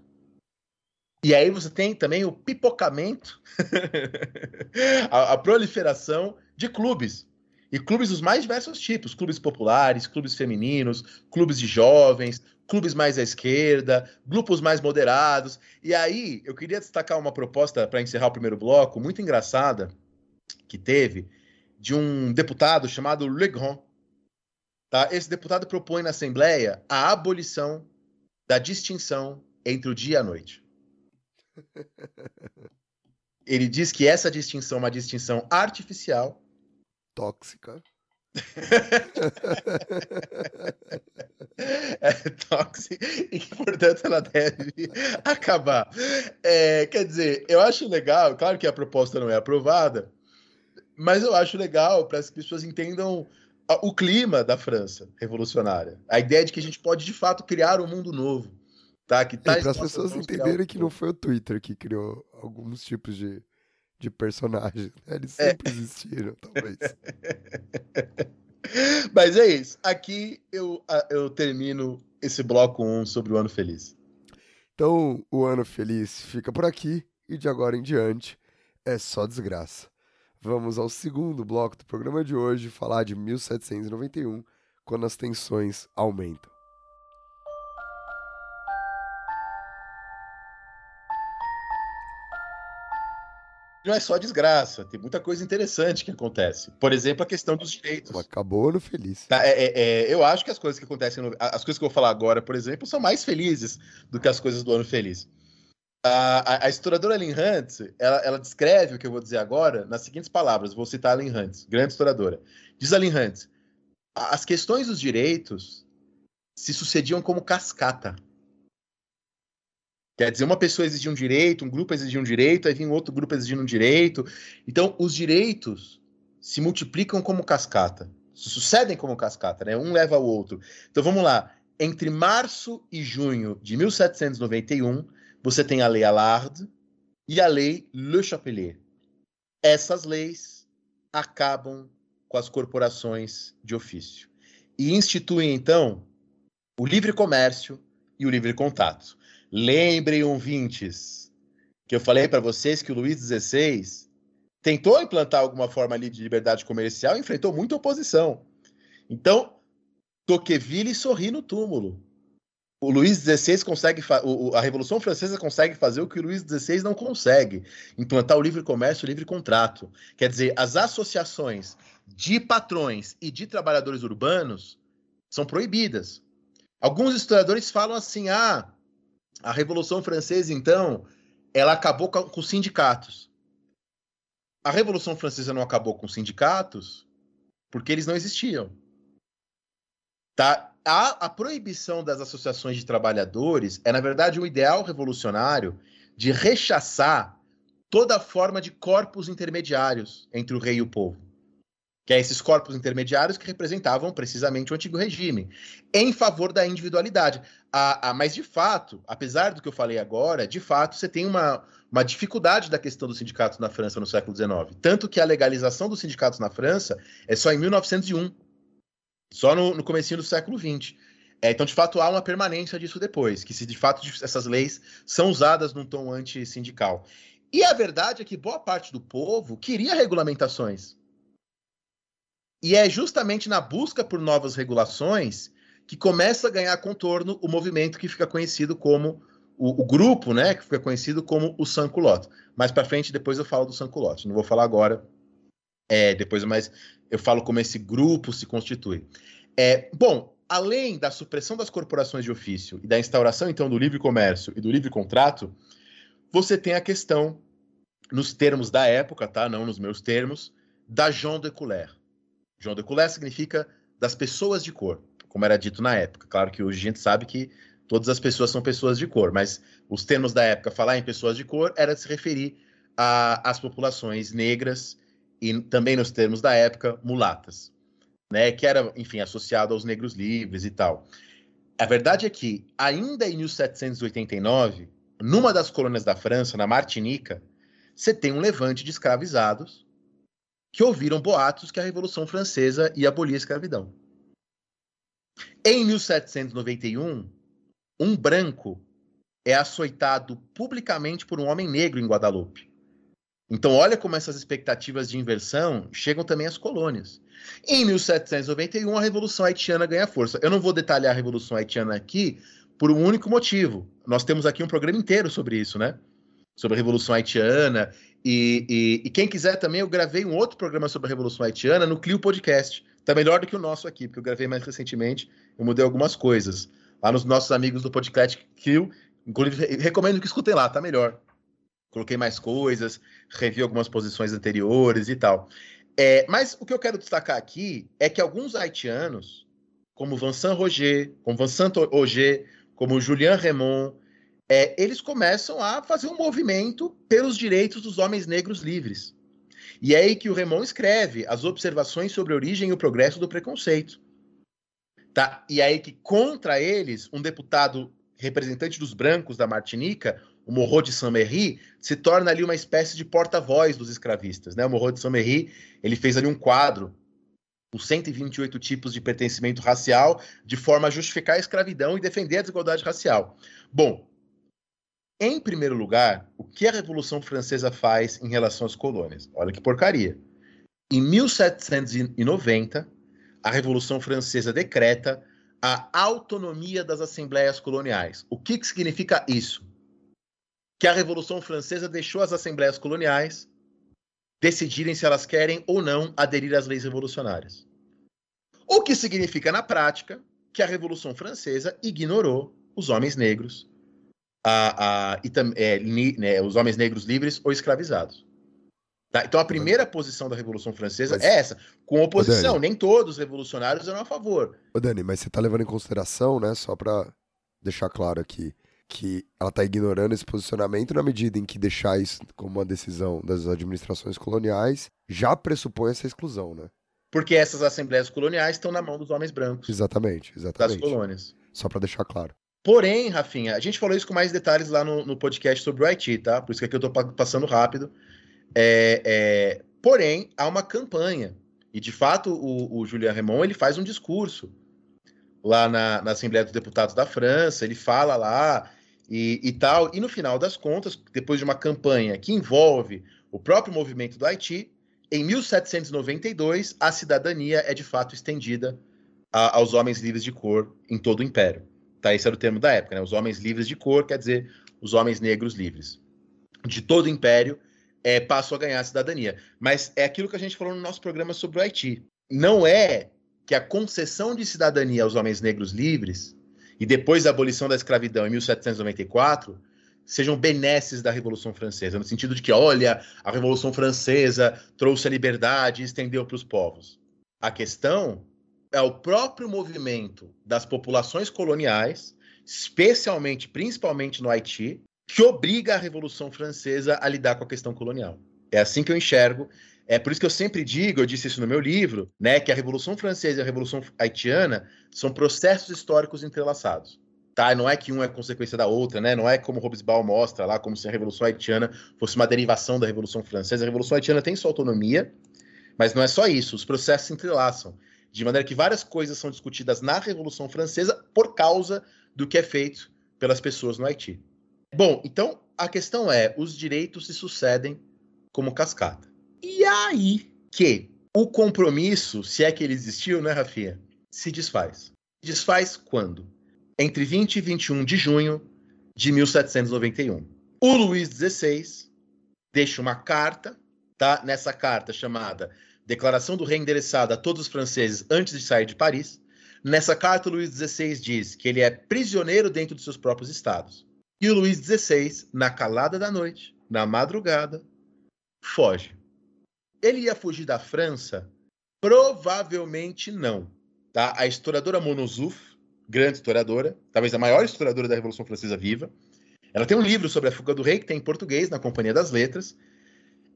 E aí você tem também o pipocamento, a, a, proliferação de clubes. E clubes dos mais diversos tipos: clubes populares, clubes femininos, clubes de jovens, clubes mais à esquerda, grupos mais moderados. E aí, eu queria destacar uma proposta para encerrar o primeiro bloco, muito engraçada, que teve, de um deputado chamado Le Grand. Tá? Esse deputado propõe na Assembleia a abolição da distinção entre o dia e a noite. Ele diz que essa distinção é uma distinção artificial. Tóxica é tóxica e que, portanto, ela deve acabar. É, quer dizer, eu acho legal, claro que a proposta não é aprovada, mas eu acho legal para as pessoas entendam o clima da França revolucionária. A ideia de que a gente pode, de fato, criar um mundo novo. Tá? Que tais para as pessoas criar entenderem que não foi o Twitter que criou alguns tipos de, de personagens. né? Eles É. sempre existiram, talvez. Mas é isso. Aqui eu, eu termino esse bloco 1 sobre o ano feliz. Então, o ano feliz fica por aqui e de agora em diante é só desgraça. Vamos ao segundo bloco do programa de hoje, falar de 1791, quando as tensões aumentam. Não é só desgraça, tem muita coisa interessante que acontece. Por exemplo, a questão dos direitos. Acabou o ano feliz. Tá, é- é- é, eu acho que as coisas que acontecem, no- as coisas que eu vou falar agora, por exemplo, são mais felizes do que as coisas do ano feliz. A, a, a historiadora Lynn Hunt, ela, ela descreve o que eu vou dizer agora nas seguintes palavras, vou citar a Lynn Hunt, grande historiadora. Diz a Lynn Hunt, "A- as questões dos direitos se sucediam como cascata. Quer dizer, uma pessoa exigia um direito, um grupo exigia um direito, aí um outro grupo exigindo um direito. Então, os direitos se multiplicam como cascata sucedem como cascata, né? Um leva ao outro. Então vamos lá. Entre março e junho de 1791, você tem a Lei Allard e a Lei Le Chapelier. Essas leis acabam com as corporações de ofício e instituem então o livre comércio e o livre contato. Lembrem, ouvintes, que eu falei para vocês que o Luís XVI tentou implantar alguma forma ali de liberdade comercial e enfrentou muita oposição. Então, Tocqueville sorri no túmulo. O Luís XVI consegue, a Revolução Francesa consegue fazer o que o Luís XVI não consegue, implantar o livre comércio, o livre contrato. Quer dizer, as associações de patrões e de trabalhadores urbanos são proibidas. Alguns historiadores falam assim: ah, a Revolução Francesa, então, ela acabou com os sindicatos. A Revolução Francesa não acabou com os sindicatos porque eles não existiam. Tá? A, a proibição das associações de trabalhadores é, na verdade, um ideal revolucionário de rechaçar toda forma de corpos intermediários entre o rei e o povo. Que é esses corpos intermediários que representavam precisamente o antigo regime, em favor da individualidade. A, a, mas, de fato, apesar do que eu falei agora, de fato, você tem uma, uma dificuldade da questão dos sindicatos na França no século XIX. Tanto que a legalização dos sindicatos na França é só em 1901, só no, no comecinho do século XX. É, então, de fato, há uma permanência disso depois, que se de fato essas leis são usadas num tom antissindical. E a verdade é que boa parte do povo queria regulamentações. E é justamente na busca por novas regulações que começa a ganhar contorno o movimento que fica conhecido como o, o grupo, né, que fica conhecido como o Sans-Culottes. Mais para frente, depois eu falo do Sans-Culottes. Não vou falar agora. É, depois, mas eu falo como esse grupo se constitui. É, bom, além da supressão das corporações de ofício e da instauração, então, do livre comércio e do livre contrato, você tem a questão, nos termos da época, tá? Não nos meus termos, da Jean de Couleur. Jean de Couleur significa das pessoas de cor, como era dito na época. Claro que hoje a gente sabe que todas as pessoas são pessoas de cor, mas os termos da época, falar em pessoas de cor, era se referir às populações negras e também nos termos da época, mulatas, né? Que era, enfim, associado aos negros livres e tal. A verdade é que, ainda em 1789, numa das colônias da França, na Martinica, você tem um levante de escravizados que ouviram boatos que a Revolução Francesa ia abolir a escravidão. Em 1791, um branco é açoitado publicamente por um homem negro em Guadalupe. Então, olha como essas expectativas de inversão chegam também às colônias. Em 1791, a Revolução Haitiana ganha força. Eu não vou detalhar a Revolução Haitiana aqui por um único motivo. Nós temos aqui um programa inteiro sobre isso, né? Sobre a Revolução Haitiana. E, e, e quem quiser também, eu gravei um outro programa sobre a Revolução Haitiana no Clio Podcast. Tá melhor do que o nosso aqui, porque eu gravei mais recentemente. Eu mudei algumas coisas. Lá nos nossos amigos do podcast Clio. Inclusive, recomendo que escutem lá, tá melhor. Coloquei mais coisas, revi algumas posições anteriores e tal. É, mas o que eu quero destacar aqui é que alguns haitianos, como Vincent Roger, como Vincent Roger, como Julian Raymond, é, eles começam a fazer um movimento pelos direitos dos homens negros livres. E é aí que o Raymond escreve as observações sobre a origem e o progresso do preconceito. Tá? E é aí que, contra eles, um deputado representante dos brancos da Martinica, o Morro de Saint-Méry, se torna ali uma espécie de porta-voz dos escravistas. Né? O Morro de Saint-Méry ele fez ali um quadro os 128 tipos de pertencimento racial, de forma a justificar a escravidão e defender a desigualdade racial. Bom, em primeiro lugar, o que a Revolução Francesa faz em relação às colônias? Olha que porcaria. Em 1790, a Revolução Francesa decreta a autonomia das assembleias coloniais. O que, que significa isso? Que a Revolução Francesa deixou as assembleias coloniais decidirem se elas querem ou não aderir às leis revolucionárias. O que significa, na prática, que a Revolução Francesa ignorou os homens negros, a, a, e, é, né, os homens negros livres ou escravizados. Tá? Então a primeira posição da Revolução Francesa mas, é essa, com oposição. Nem todos os revolucionários eram a favor. Ô Dani, mas você está levando em consideração, né, só para deixar claro aqui, que ela está ignorando esse posicionamento na medida em que deixar isso como uma decisão das administrações coloniais já pressupõe essa exclusão, né? Porque essas assembleias coloniais estão na mão dos homens brancos. Exatamente, exatamente. Das colônias. Só para deixar claro. Porém, Rafinha, a gente falou isso com mais detalhes lá no, no podcast sobre o Haiti, tá? Por isso que aqui eu estou passando rápido. É, é... Porém, há uma campanha. E, de fato, o, o Julian Raymond ele faz um discurso lá na, na Assembleia dos Deputados da França, ele fala lá e, e tal. E no final das contas, depois de uma campanha que envolve o próprio movimento do Haiti, em 1792 a cidadania é de fato estendida a, aos homens livres de cor em todo o império. Tá, esse era o termo da época, né? Os homens livres de cor quer dizer os homens negros livres. De todo o império é, passam a ganhar a cidadania. Mas é aquilo que a gente falou no nosso programa sobre o Haiti. Não é que a concessão de cidadania aos homens negros livres e depois a abolição da escravidão em 1794 sejam benesses da Revolução Francesa, no sentido de que, olha, a Revolução Francesa trouxe a liberdade e estendeu para os povos. A questão é o próprio movimento das populações coloniais, especialmente, principalmente no Haiti, que obriga a Revolução Francesa a lidar com a questão colonial. É assim que eu enxergo. É por isso que eu sempre digo, eu disse isso no meu livro, né, que a Revolução Francesa e a Revolução Haitiana são processos históricos entrelaçados. Tá? Não é que um é consequência da outra, né? Não é como Robespierre mostra lá, como se a Revolução Haitiana fosse uma derivação da Revolução Francesa. A Revolução Haitiana tem sua autonomia, mas não é só isso. Os processos se entrelaçam, de maneira que várias coisas são discutidas na Revolução Francesa por causa do que é feito pelas pessoas no Haiti. Bom, então a questão é: os direitos se sucedem como cascata. E aí que o compromisso, se é que ele existiu, né, Rafinha, se desfaz. Desfaz quando? Entre 20 e 21 de junho de 1791. O Luís XVI deixa uma carta, tá? Nessa carta chamada Declaração do Rei endereçada a todos os franceses antes de sair de Paris. Nessa carta, Luís XVI diz que ele é prisioneiro dentro de seus próprios estados. E o Luís XVI, na calada da noite, na madrugada, foge. Ele ia fugir da França? Provavelmente não. Tá? A historiadora Monozouf, grande historiadora, talvez a maior historiadora da Revolução Francesa viva, ela tem um livro sobre a fuga do rei que tem em português na Companhia das Letras.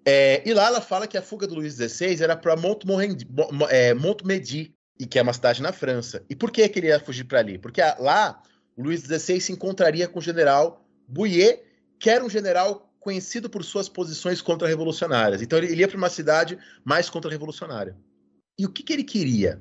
É, e lá ela fala que a fuga do Luís XVI era para Montmedy, é, e que é uma cidade na França. E por que, que ele ia fugir para ali? Porque lá o Luís XVI se encontraria com o general Bouillet, que era um general conhecido por suas posições contra-revolucionárias. Então ele ia para uma cidade mais contra-revolucionária. E o que, que ele queria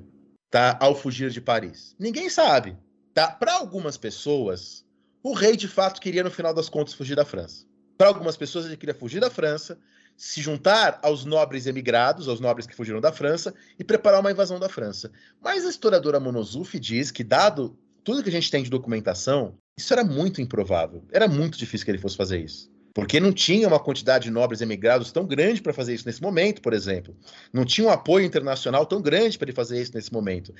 tá, ao fugir de Paris? Ninguém sabe. Tá? Para algumas pessoas, o rei de fato queria, no final das contas, fugir da França. Para algumas pessoas, ele queria fugir da França, se juntar aos nobres emigrados, aos nobres que fugiram da França, e preparar uma invasão da França. Mas a historiadora Monozouf diz que, dado tudo que a gente tem de documentação, isso era muito improvável. Era muito difícil que ele fosse fazer isso. Porque não tinha uma quantidade de nobres emigrados tão grande para fazer isso nesse momento, por exemplo. Não tinha um apoio internacional tão grande para ele fazer isso nesse momento.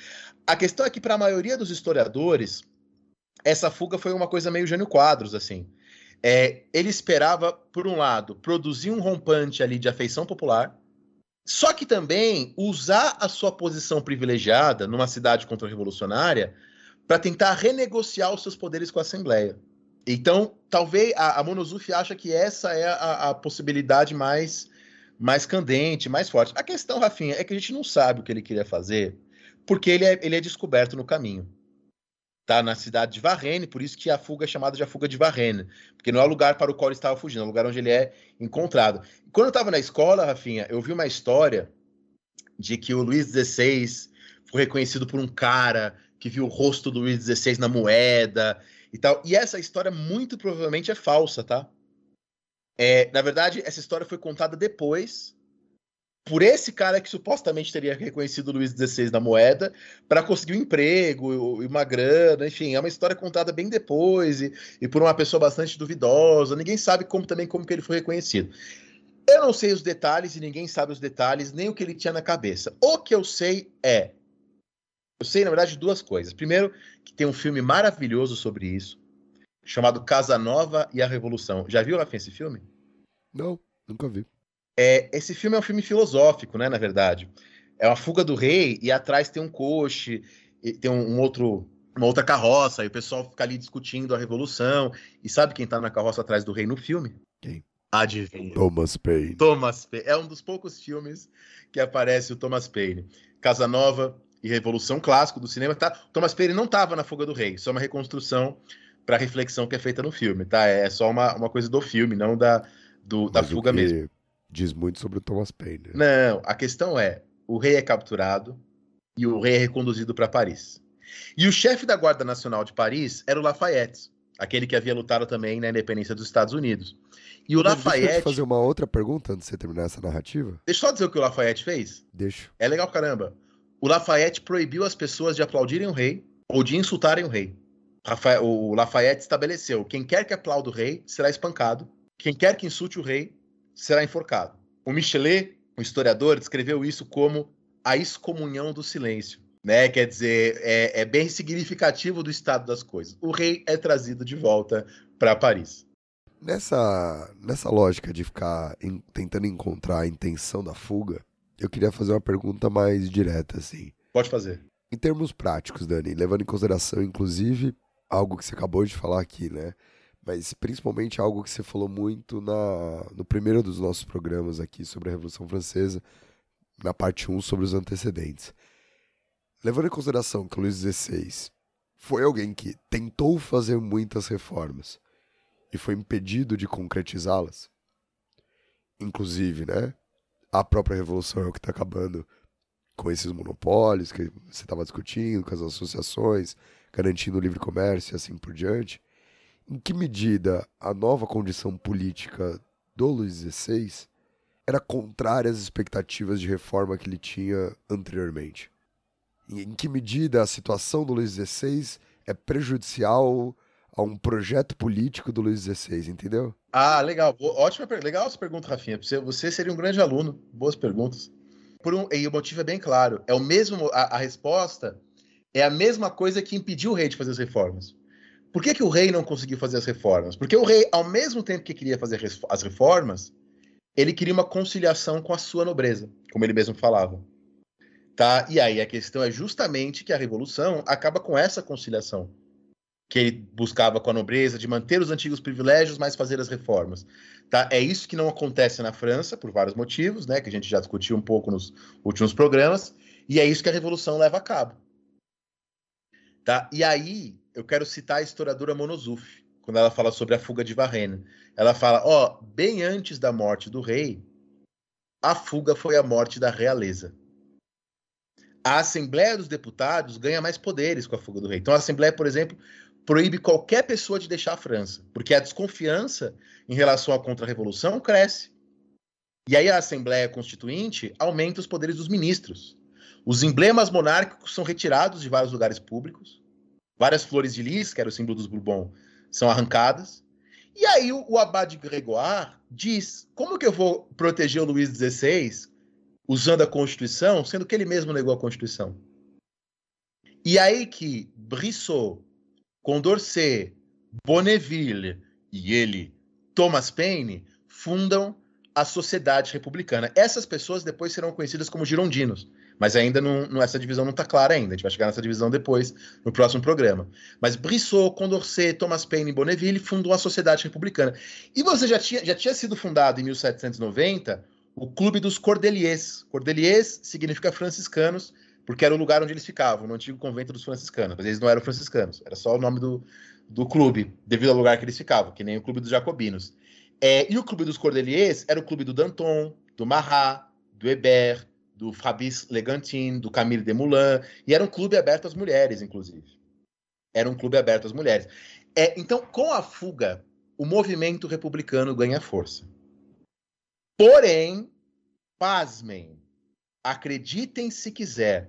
A questão é que, para a maioria dos historiadores, essa fuga foi uma coisa meio Jânio Quadros, assim. É, ele esperava, por um lado, produzir um rompante ali de afeição popular, só que também usar a sua posição privilegiada numa cidade contra-revolucionária para tentar renegociar os seus poderes com a Assembleia. Então, talvez a, a Monozufi acha que essa é a, a, possibilidade mais, mais candente, mais forte. A questão, Rafinha, é que a gente não sabe o que ele queria fazer, porque ele é, ele é descoberto no caminho. Tá na cidade de Varenne, por isso que a fuga é chamada de a fuga de Varenne, porque não é o lugar para o qual ele estava fugindo, é o lugar onde ele é encontrado. Quando eu estava na escola, Rafinha, eu vi uma história de que o Luiz XVI foi reconhecido por um cara que viu o rosto do Luiz XVI na moeda e tal. E essa história muito provavelmente é falsa, tá? É, na verdade, essa história foi contada depois por esse cara que supostamente teria reconhecido Luiz XVI na moeda para conseguir um emprego e uma grana, enfim, é uma história contada bem depois e, e, por uma pessoa bastante duvidosa. Ninguém sabe como também como que ele foi reconhecido. Eu não sei os detalhes e ninguém sabe os detalhes nem o que ele tinha na cabeça. O que eu sei é, eu sei na verdade duas coisas. Primeiro, que tem um filme maravilhoso sobre isso chamado Casa Nova e a Revolução. Já viu Rafinha esse filme? Não, nunca vi. É, esse filme é um filme filosófico, né? Na verdade, é uma fuga do rei e atrás tem um coche, tem um, um, outro, uma outra carroça e o pessoal fica ali discutindo a revolução. E sabe quem tá na carroça atrás do rei no filme? Quem? Adivinha? Thomas Paine. Thomas Paine. É um dos poucos filmes que aparece o Thomas Paine. Casa Nova e Revolução clássico do cinema. Tá? O Thomas Paine não estava na Fuga do Rei, só uma reconstrução para reflexão que é feita no filme, tá? É só uma, uma coisa do filme, não da, do, da fuga mesmo. Diz muito sobre o Thomas Paine. Né? Não, a questão é: o rei é capturado e o rei é reconduzido para Paris. E o chefe da Guarda Nacional de Paris era o Lafayette, aquele que havia lutado também na independência dos Estados Unidos. E o Mas Lafayette. Deixa eu te fazer uma outra pergunta antes de você terminar essa narrativa. Deixa eu só dizer o que o Lafayette fez. Deixa. É legal caramba. O Lafayette proibiu as pessoas de aplaudirem o rei ou de insultarem o rei. O Lafayette estabeleceu: quem quer que aplaude o rei será espancado, quem quer que insulte o rei será enforcado. O Michelet, o historiador, descreveu isso como a excomunhão do silêncio. Né? Quer dizer, é, é bem significativo do estado das coisas. O rei é trazido de volta para Paris. Nessa, nessa lógica de ficar em, tentando encontrar a intenção da fuga, eu queria fazer uma pergunta mais direta, assim. Pode fazer. Em termos práticos, Dani, levando em consideração, inclusive, algo que você acabou de falar aqui, né? Mas principalmente algo que você falou muito na, no primeiro dos nossos programas aqui sobre a Revolução Francesa, na parte 1 sobre os antecedentes. Levando em consideração que Luís XVI foi alguém que tentou fazer muitas reformas e foi impedido de concretizá-las, inclusive, né? A própria Revolução é o que está acabando com esses monopólios que você estava discutindo, com as associações, garantindo o livre comércio e assim por diante, em que medida a nova condição política do Luiz XVI era contrária às expectativas de reforma que ele tinha anteriormente? Em que medida a situação do Luiz XVI é prejudicial a um projeto político do Luiz XVI, entendeu? Ah, legal. Ótima, legal essa pergunta, Rafinha. Você seria um grande aluno. Boas perguntas. Por um, e o motivo é bem claro. É o mesmo. A, a resposta é a mesma coisa que impediu o rei de fazer as reformas. Por que, que o rei não conseguiu fazer as reformas? Porque o rei, ao mesmo tempo que queria fazer as reformas, ele queria uma conciliação com a sua nobreza, como ele mesmo falava. Tá? E aí a questão é justamente que a revolução acaba com essa conciliação que ele buscava com a nobreza de manter os antigos privilégios, mas fazer as reformas. Tá? É isso que não acontece na França por vários motivos, né, que a gente já discutiu um pouco nos últimos programas, e é isso que a revolução leva a cabo. Tá? E aí, eu quero citar a historiadora Monozuf, quando ela fala sobre a fuga de Varenne. Ela fala, ó, bem antes da morte do rei, a fuga foi a morte da realeza. A Assembleia dos Deputados ganha mais poderes com a fuga do rei. Então, a Assembleia, por exemplo, proíbe qualquer pessoa de deixar a França, porque a desconfiança em relação à contra-revolução cresce. E aí a Assembleia Constituinte aumenta os poderes dos ministros. Os emblemas monárquicos são retirados de vários lugares públicos. Várias flores de lis, que era o símbolo dos Bourbon, são arrancadas. E aí o, o Abade Gregoire diz: como que eu vou proteger o Luís XVI usando a Constituição, sendo que ele mesmo negou a Constituição? E aí que Brissot, Condorcet, Bonneville e ele, Thomas Paine, fundam a Sociedade Republicana. Essas pessoas depois serão conhecidas como girondinos, mas ainda não, não essa divisão não está clara ainda. A gente vai chegar nessa divisão depois, no próximo programa. Mas Brissot, Condorcet, Thomas Paine e Bonneville fundam a Sociedade Republicana. E você já tinha, já tinha sido fundado em 1790 o Clube dos Cordeliers. Cordeliers significa franciscanos, porque era o lugar onde eles ficavam, no antigo convento dos franciscanos. Mas eles não eram franciscanos, era só o nome do, do clube, devido ao lugar que eles ficavam, que nem o clube dos jacobinos. É, e o clube dos Cordeliers era o clube do Danton, do Marat, do Hébert, do Fabrice Legantin, do Camille Desmoulins, e era um clube aberto às mulheres, inclusive. Era um clube aberto às mulheres. É, então, com a fuga, o movimento republicano ganha força. Porém, pasmem, acreditem se quiser,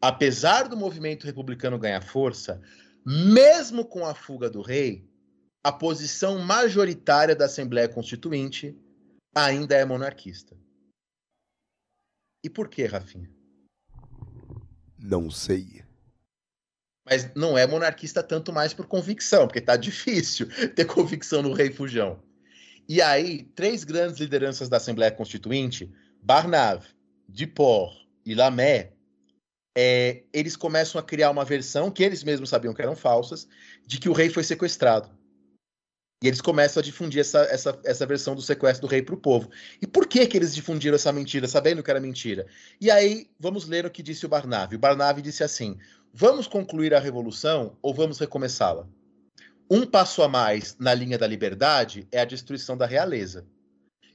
apesar do movimento republicano ganhar força, mesmo com a fuga do rei, a posição majoritária da Assembleia Constituinte ainda é monarquista. E por que, Rafinha? Não sei. Mas não é monarquista tanto mais por convicção, porque tá difícil ter convicção no rei Fujão. E aí, três grandes lideranças da Assembleia Constituinte, Barnave, Duport e Lamé, é, eles começam a criar uma versão que eles mesmos sabiam que eram falsas, de que o rei foi sequestrado. E eles começam a difundir essa, essa, essa versão do sequestro do rei para o povo. E por que, que eles difundiram essa mentira, sabendo que era mentira? E aí, vamos ler o que disse o Barnave. O Barnave disse assim: Vamos concluir a revolução ou vamos recomeçá-la? Um passo a mais na linha da liberdade é a destruição da realeza.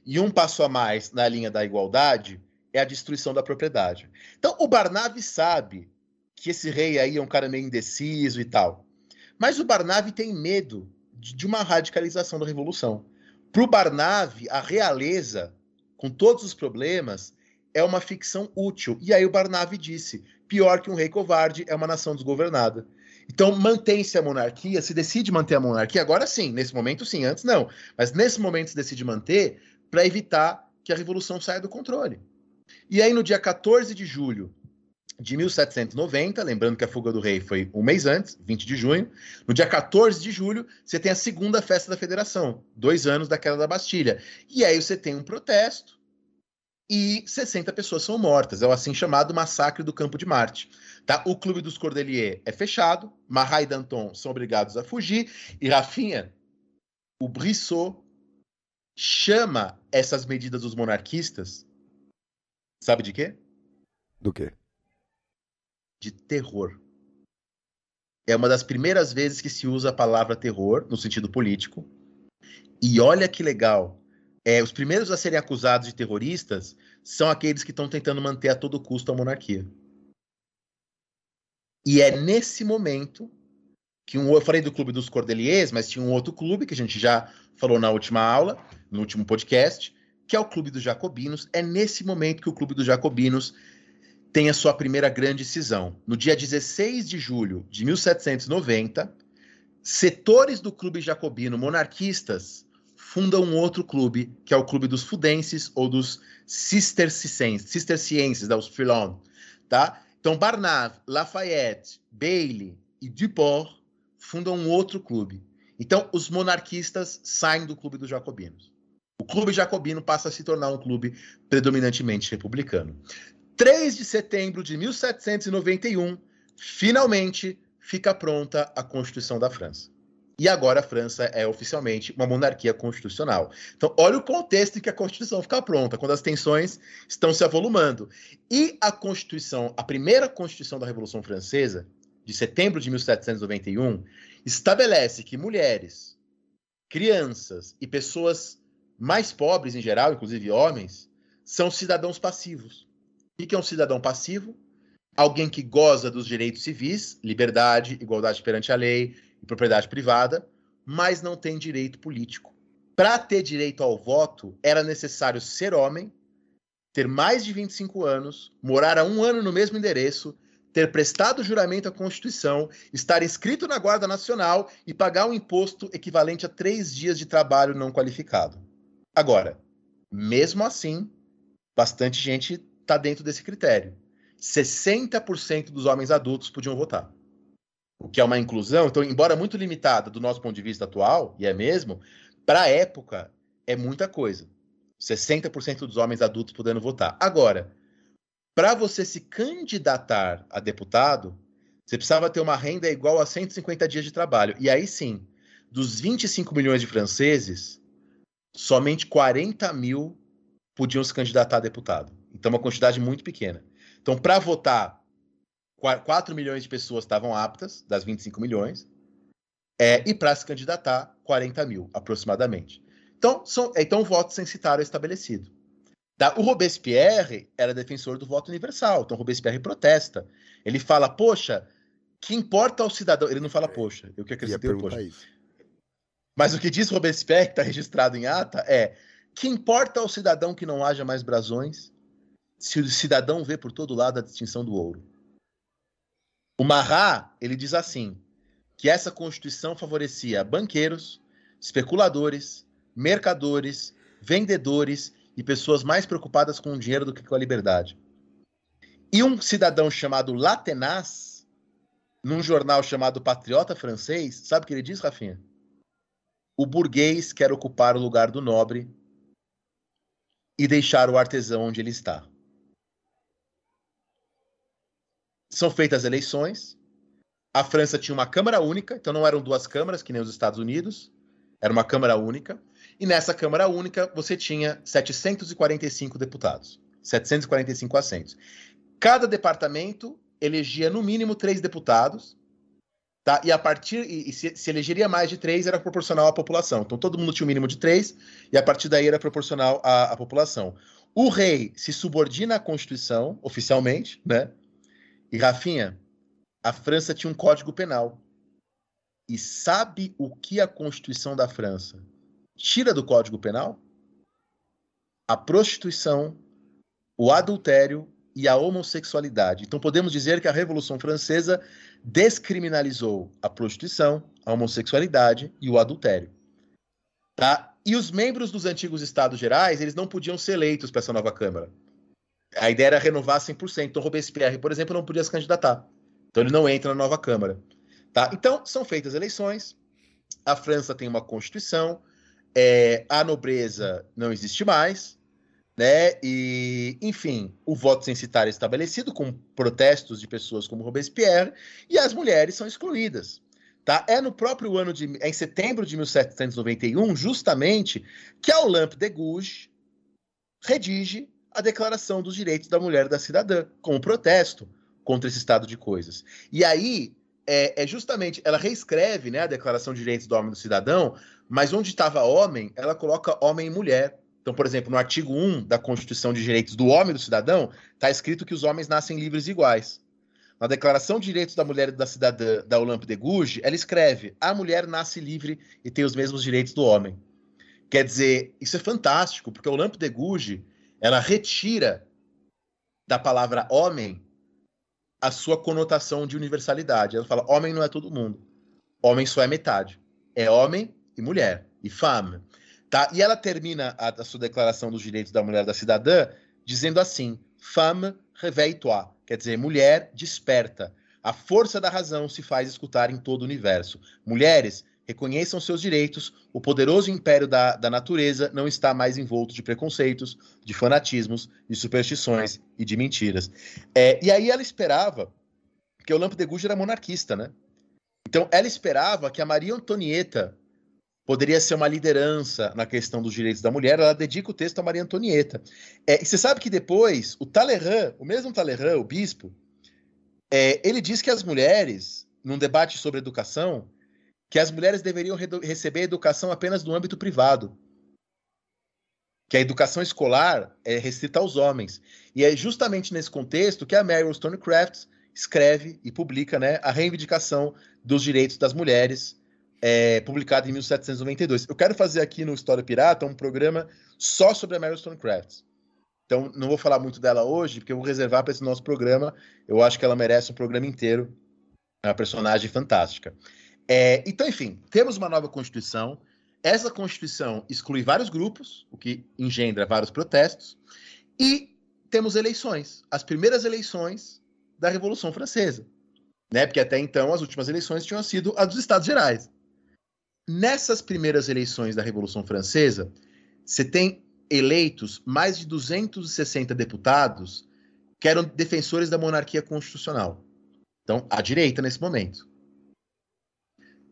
E um passo a mais na linha da igualdade é a destruição da propriedade. Então, o Barnave sabe que esse rei aí é um cara meio indeciso e tal. Mas o Barnave tem medo de uma radicalização da revolução. Para o Barnave, a realeza, com todos os problemas, é uma ficção útil. E aí o Barnave disse: pior que um rei covarde é uma nação desgovernada. Então mantém-se a monarquia, se decide manter a monarquia, agora sim, nesse momento sim, antes não. Mas nesse momento se decide manter para evitar que a revolução saia do controle. E aí no dia 14 de julho de 1790, lembrando que a fuga do rei foi um mês antes, 20 de junho. No dia 14 de julho, você tem a segunda festa da federação, dois anos da queda da Bastilha. E aí você tem um protesto e 60 pessoas são mortas. É o assim chamado Massacre do Campo de Marte. Tá? O Clube dos Cordeliers é fechado, Marat e Danton são obrigados a fugir, e Rafinha, o Brissot, chama essas medidas dos monarquistas, sabe de quê? Do quê? De terror. É uma das primeiras vezes que se usa a palavra terror no sentido político. E olha que legal. É, os primeiros a serem acusados de terroristas são aqueles que estão tentando manter a todo custo a monarquia. E é nesse momento que um, eu falei do clube dos Cordeliers, mas tinha um outro clube que a gente já falou na última aula, no último podcast, que é o clube dos Jacobinos. É nesse momento que o clube dos Jacobinos tem a sua primeira grande cisão. No dia 16 de julho de 1790, setores do clube jacobino monarquistas fundam um outro clube, que é o clube dos fudenses ou dos cistercienses, da os Filon, tá? Então Barnave, Lafayette, Bailey e Duport fundam um outro clube. Então os monarquistas saem do clube dos jacobinos. O clube jacobino passa a se tornar um clube predominantemente republicano. 3 de setembro de 1791, finalmente fica pronta a Constituição da França. E agora a França é oficialmente uma monarquia constitucional. Então, olha o contexto em que a Constituição fica pronta, quando as tensões estão se avolumando. E a Constituição, a primeira Constituição da Revolução Francesa, de setembro de 1791, estabelece que mulheres, crianças e pessoas mais pobres em geral, inclusive homens, são cidadãos passivos. O que é um cidadão passivo? Alguém que goza dos direitos civis, liberdade, igualdade perante a lei e propriedade privada, mas não tem direito político. Para ter direito ao voto, era necessário ser homem, ter mais de 25 anos, morar há um ano no mesmo endereço, ter prestado juramento à Constituição, estar inscrito na Guarda Nacional e pagar um imposto equivalente a três dias de trabalho não qualificado. Agora, mesmo assim, bastante gente está dentro desse critério. 60% dos homens adultos podiam votar. O que é uma inclusão, então, embora muito limitada do nosso ponto de vista atual, e é mesmo, para a época é muita coisa. 60% dos homens adultos podendo votar. Agora, para você se candidatar a deputado, você precisava ter uma renda igual a 150 dias de trabalho. E aí sim, dos 25 milhões de franceses, somente 40 mil podiam se candidatar a deputado. Então, uma quantidade muito pequena. Então, para votar, 4 milhões de pessoas estavam aptas, das 25 milhões, é, e para se candidatar, 40 mil, aproximadamente. Então, são, então o voto censitário é estabelecido. Tá? O Robespierre era defensor do voto universal, então Robespierre protesta. Ele fala, poxa, que importa ao cidadão. Ele não fala, poxa, eu que acreditei, poxa. Isso. Mas o que diz Robespierre, que está registrado em ata, é que importa ao cidadão que não haja mais brasões se o cidadão vê por todo lado a distinção do ouro. O Marat, ele diz assim, que essa Constituição favorecia banqueiros, especuladores, mercadores, vendedores e pessoas mais preocupadas com o dinheiro do que com a liberdade. E um cidadão chamado Latenaz, num jornal chamado Patriota Francês, sabe o que ele diz, Rafinha? O burguês quer ocupar o lugar do nobre e deixar o artesão onde ele está. São feitas eleições. A França tinha uma Câmara única, então não eram duas câmaras, que nem os Estados Unidos. Era uma Câmara única. E nessa Câmara única você tinha 745 deputados, 745 assentos. Cada departamento elegia no mínimo três deputados, tá? E a partir e, e se, se, elegeria mais de três era proporcional à população. Então todo mundo tinha o um mínimo de três e a partir daí era proporcional à, à população. O rei se subordina à Constituição oficialmente, né? E Rafinha, a França tinha um código penal. E sabe o que a Constituição da França tira do Código Penal? A prostituição, o adultério e a homossexualidade. Então podemos dizer que a Revolução Francesa descriminalizou a prostituição, a homossexualidade e o adultério. Tá? E os membros dos antigos Estados Gerais, eles não podiam ser eleitos para essa nova Câmara. A ideia era renovar 100%. Então Robespierre, por exemplo, não podia se candidatar. Então ele não entra na nova Câmara. Tá? Então são feitas eleições. A França tem uma Constituição, é, a nobreza não existe mais, né? E, enfim, o voto censitário é estabelecido com protestos de pessoas como Robespierre e as mulheres são excluídas. Tá? É no próprio ano de é em setembro de 1791, justamente, que a Olympe de Gouges redige a Declaração dos Direitos da Mulher e da Cidadã, como protesto contra esse estado de coisas. E aí é, é, justamente, ela reescreve né, a Declaração de Direitos do Homem e do Cidadão, mas onde estava homem, ela coloca homem e mulher. Então, por exemplo, no artigo 1 da Constituição de Direitos do Homem e do Cidadão, está escrito que os homens nascem livres e iguais. Na Declaração de Direitos da Mulher e da Cidadã da Olympe de Gouges, ela escreve: a mulher nasce livre e tem os mesmos direitos do homem. Quer dizer, isso é fantástico, porque Olympe de Gouges, ela retira da palavra homem a sua conotação de universalidade. Ela fala: homem não é todo mundo. Homem só é metade. É homem e mulher, e femme. Tá? E ela termina a, a sua declaração dos direitos da mulher da cidadã dizendo assim: femme réveille-toi, quer dizer, mulher desperta. A força da razão se faz escutar em todo o universo. Mulheres, reconheçam seus direitos, o poderoso império da, da natureza não está mais envolto de preconceitos, de fanatismos, de superstições e de mentiras. É, e aí ela esperava, porque o Lampo de Gouges era monarquista, né? Então ela esperava que a Maria Antonieta poderia ser uma liderança na questão dos direitos da mulher, ela dedica o texto a Maria Antonieta. É, e você sabe que depois, o Talleyrand, o mesmo Talleyrand, o bispo, é, ele diz que as mulheres, num debate sobre educação, que as mulheres deveriam receber educação apenas no âmbito privado. Que a educação escolar é restrita aos homens. E é justamente nesse contexto que a Mary Wollstonecraft escreve e publica né, a reivindicação dos direitos das mulheres, é, publicada em 1792. Eu quero fazer aqui no História Pirata um programa só sobre a Mary Wollstonecraft. Então, não vou falar muito dela hoje, porque eu vou reservar para esse nosso programa. Eu acho que ela merece um programa inteiro. É uma personagem fantástica. É, então, enfim, temos uma nova Constituição. Essa Constituição exclui vários grupos, o que engendra vários protestos. E temos eleições. As primeiras eleições da Revolução Francesa. Né? Porque até então as últimas eleições tinham sido as dos Estados Gerais. Nessas primeiras eleições da Revolução Francesa, você tem eleitos mais de 260 deputados que eram defensores da monarquia constitucional. Então, à direita nesse momento.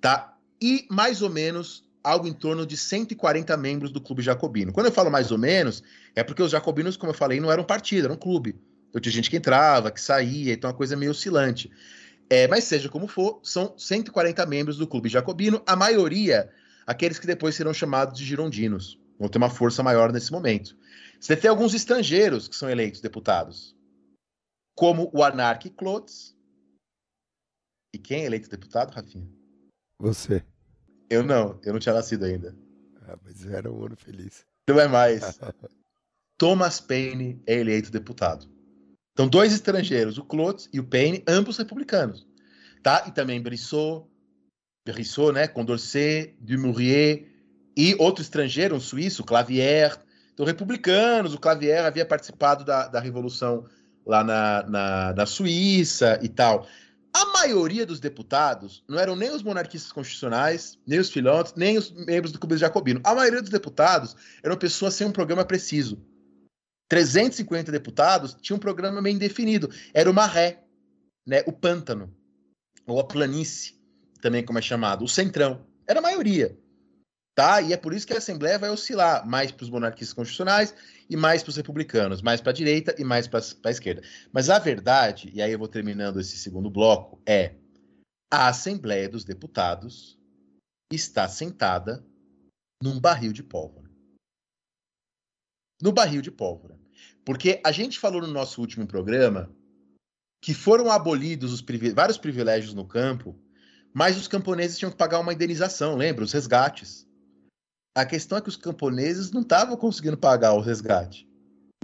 Tá? E mais ou menos algo em torno de 140 membros do clube jacobino. Quando eu falo mais ou menos, é porque os jacobinos, como eu falei, não eram partido, era um clube. Então tinha gente que entrava, que saía, então é uma coisa meio oscilante. É, mas seja como for, são 140 membros do clube jacobino, a maioria aqueles que depois serão chamados de girondinos. Vão ter uma força maior nesse momento. Você tem alguns estrangeiros que são eleitos deputados, como o Anarque Clotes. E quem é eleito deputado, Rafinha? Você. Eu não, eu não tinha nascido ainda. Ah, mas era um ano feliz. Não é mais. Thomas Paine é eleito deputado. Então, dois estrangeiros, o Clotes e o Paine, ambos republicanos. Tá? E também Brissot, Brissot, né? Condorcet, Dumouriez e outro estrangeiro, um suíço, Clavier. Então, republicanos, o Clavier havia participado da, da Revolução lá na, na, na Suíça e tal. A maioria dos deputados não eram nem os monarquistas constitucionais, nem os filósofos, nem os membros do Clube Jacobino. A maioria dos deputados eram pessoas sem um programa preciso. 350 deputados tinham um programa bem definido. Era o maré, né, o pântano, ou a planície, também como é chamado, o centrão. Era a maioria. Tá? E é por isso que a Assembleia vai oscilar mais para os monarquistas constitucionais e mais para os republicanos, mais para a direita e mais para a esquerda. Mas a verdade, e aí eu vou terminando esse segundo bloco, é a Assembleia dos Deputados está sentada num barril de pólvora. No barril de pólvora. Porque a gente falou no nosso último programa que foram abolidos os privi vários privilégios no campo, mas os camponeses tinham que pagar uma indenização, lembra? Os resgates. A questão é que os camponeses não estavam conseguindo pagar o resgate.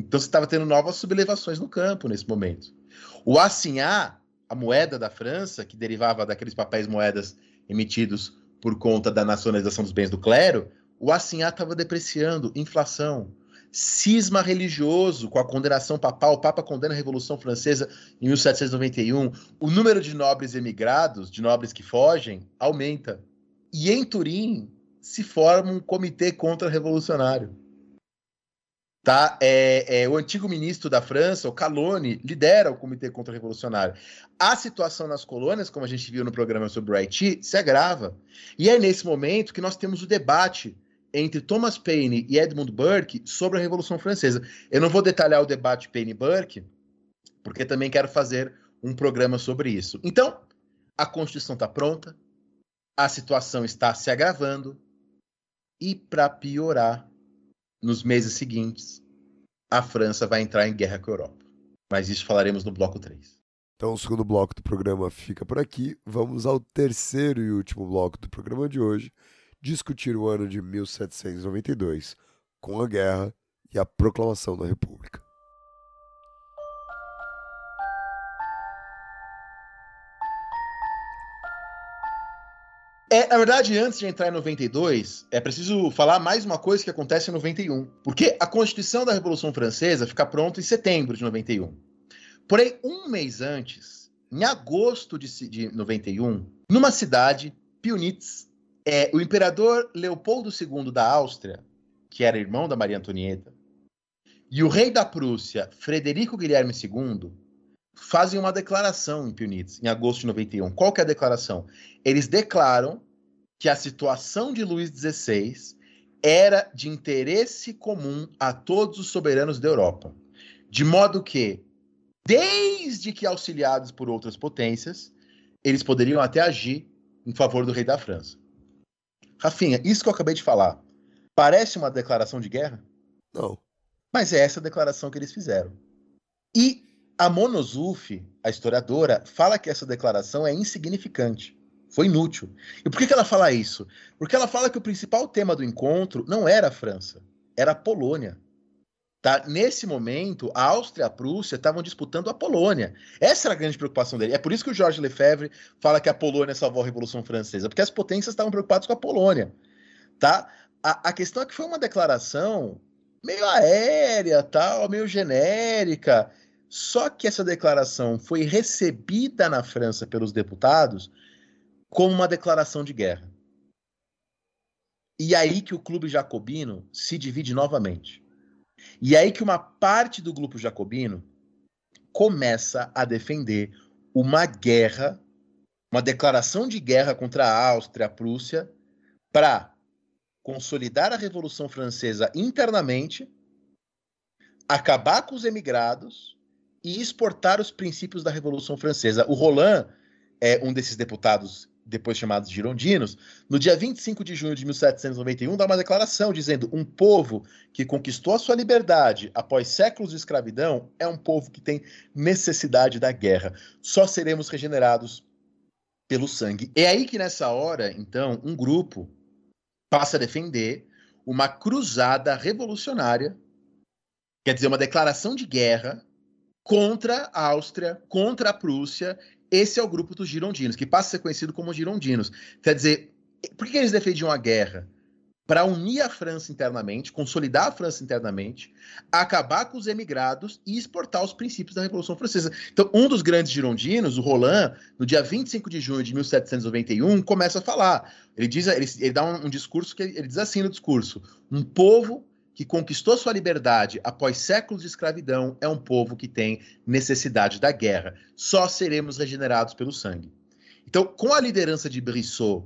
Então você estava tendo novas sublevações no campo nesse momento. O assinhá, a moeda da França, que derivava daqueles papéis moedas emitidos por conta da nacionalização dos bens do clero, o assinhá estava depreciando, inflação, cisma religioso com a condenação papal, o Papa condena a Revolução Francesa em 1791, o número de nobres emigrados, de nobres que fogem, aumenta. E em Turim, se forma um comitê contra-revolucionário. Tá? É, é, o antigo ministro da França, o Calone, lidera o comitê contra-revolucionário. A situação nas colônias, como a gente viu no programa sobre o Haiti, se agrava. E é nesse momento que nós temos o debate entre Thomas Paine e Edmund Burke sobre a Revolução Francesa. Eu não vou detalhar o debate Paine-Burke, porque também quero fazer um programa sobre isso. Então, a Constituição está pronta, a situação está se agravando, e para piorar, nos meses seguintes, a França vai entrar em guerra com a Europa. Mas isso falaremos no bloco 3. Então, o segundo bloco do programa fica por aqui. Vamos ao terceiro e último bloco do programa de hoje, discutir o ano de 1792, com a guerra e a proclamação da República. É, na verdade, antes de entrar em 92, é preciso falar mais uma coisa que acontece em 91. Porque a Constituição da Revolução Francesa fica pronta em setembro de 91. Porém, um mês antes, em agosto de, de 91, numa cidade, Pionitz, é, o imperador Leopoldo II da Áustria, que era irmão da Maria Antonieta, e o rei da Prússia, Frederico Guilherme II, fazem uma declaração em Pionitz, em agosto de 91. Qual que é a declaração? Eles declaram que a situação de Luís XVI era de interesse comum a todos os soberanos da Europa, de modo que, desde que auxiliados por outras potências, eles poderiam até agir em favor do rei da França. Rafinha, isso que eu acabei de falar, parece uma declaração de guerra? Não. Mas é essa a declaração que eles fizeram. E a Monozuf, a historiadora, fala que essa declaração é insignificante, foi inútil. E por que, que ela fala isso? Porque ela fala que o principal tema do encontro não era a França, era a Polônia. Tá? Nesse momento, a Áustria e a Prússia estavam disputando a Polônia. Essa era a grande preocupação dele. É por isso que o Jorge Lefebvre fala que a Polônia salvou a Revolução Francesa, porque as potências estavam preocupadas com a Polônia. Tá? A, a questão é que foi uma declaração meio aérea, tal, meio genérica, só que essa declaração foi recebida na França pelos deputados como uma declaração de guerra. E aí que o clube jacobino se divide novamente. E aí que uma parte do grupo jacobino começa a defender uma guerra, uma declaração de guerra contra a Áustria, a Prússia, para consolidar a Revolução Francesa internamente, acabar com os emigrados e exportar os princípios da Revolução Francesa. O Roland é um desses deputados depois chamados girondinos, no dia 25 de junho de 1791, dá uma declaração dizendo: um povo que conquistou a sua liberdade após séculos de escravidão é um povo que tem necessidade da guerra. Só seremos regenerados pelo sangue. É aí que nessa hora, então, um grupo passa a defender uma cruzada revolucionária, quer dizer, uma declaração de guerra contra a Áustria, contra a Prússia esse é o grupo dos girondinos, que passa a ser conhecido como girondinos. Quer dizer, por que eles defendiam a guerra? Para unir a França internamente, consolidar a França internamente, acabar com os emigrados e exportar os princípios da Revolução Francesa. Então, um dos grandes girondinos, o Roland, no dia 25 de junho de 1791, começa a falar. Ele diz, ele, ele dá um, um discurso que ele diz assim no discurso: um povo que conquistou sua liberdade após séculos de escravidão é um povo que tem necessidade da guerra. Só seremos regenerados pelo sangue. Então, com a liderança de Brissot,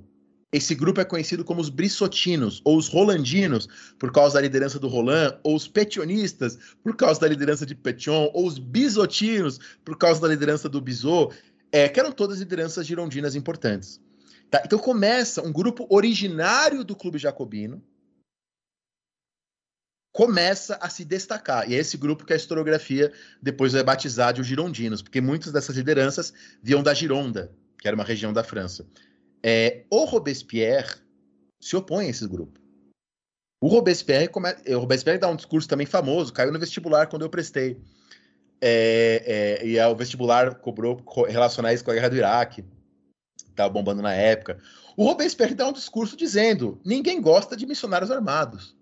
esse grupo é conhecido como os brissotinos, ou os rolandinos, por causa da liderança do Roland, ou os petionistas, por causa da liderança de Petion, ou os bisotinos, por causa da liderança do Bizot, é, que eram todas lideranças girondinas importantes. Tá? Então começa um grupo originário do Clube Jacobino, começa a se destacar. E é esse grupo que a historiografia depois vai batizar de os girondinos, porque muitas dessas lideranças viam da Gironda, que era uma região da França. É, o Robespierre se opõe a esse grupo. O Robespierre, come... o Robespierre dá um discurso também famoso, caiu no vestibular quando eu prestei. É, é, e o vestibular cobrou relacionar isso com a guerra do Iraque, estava bombando na época. O Robespierre dá um discurso dizendo: ninguém gosta de missionários armados.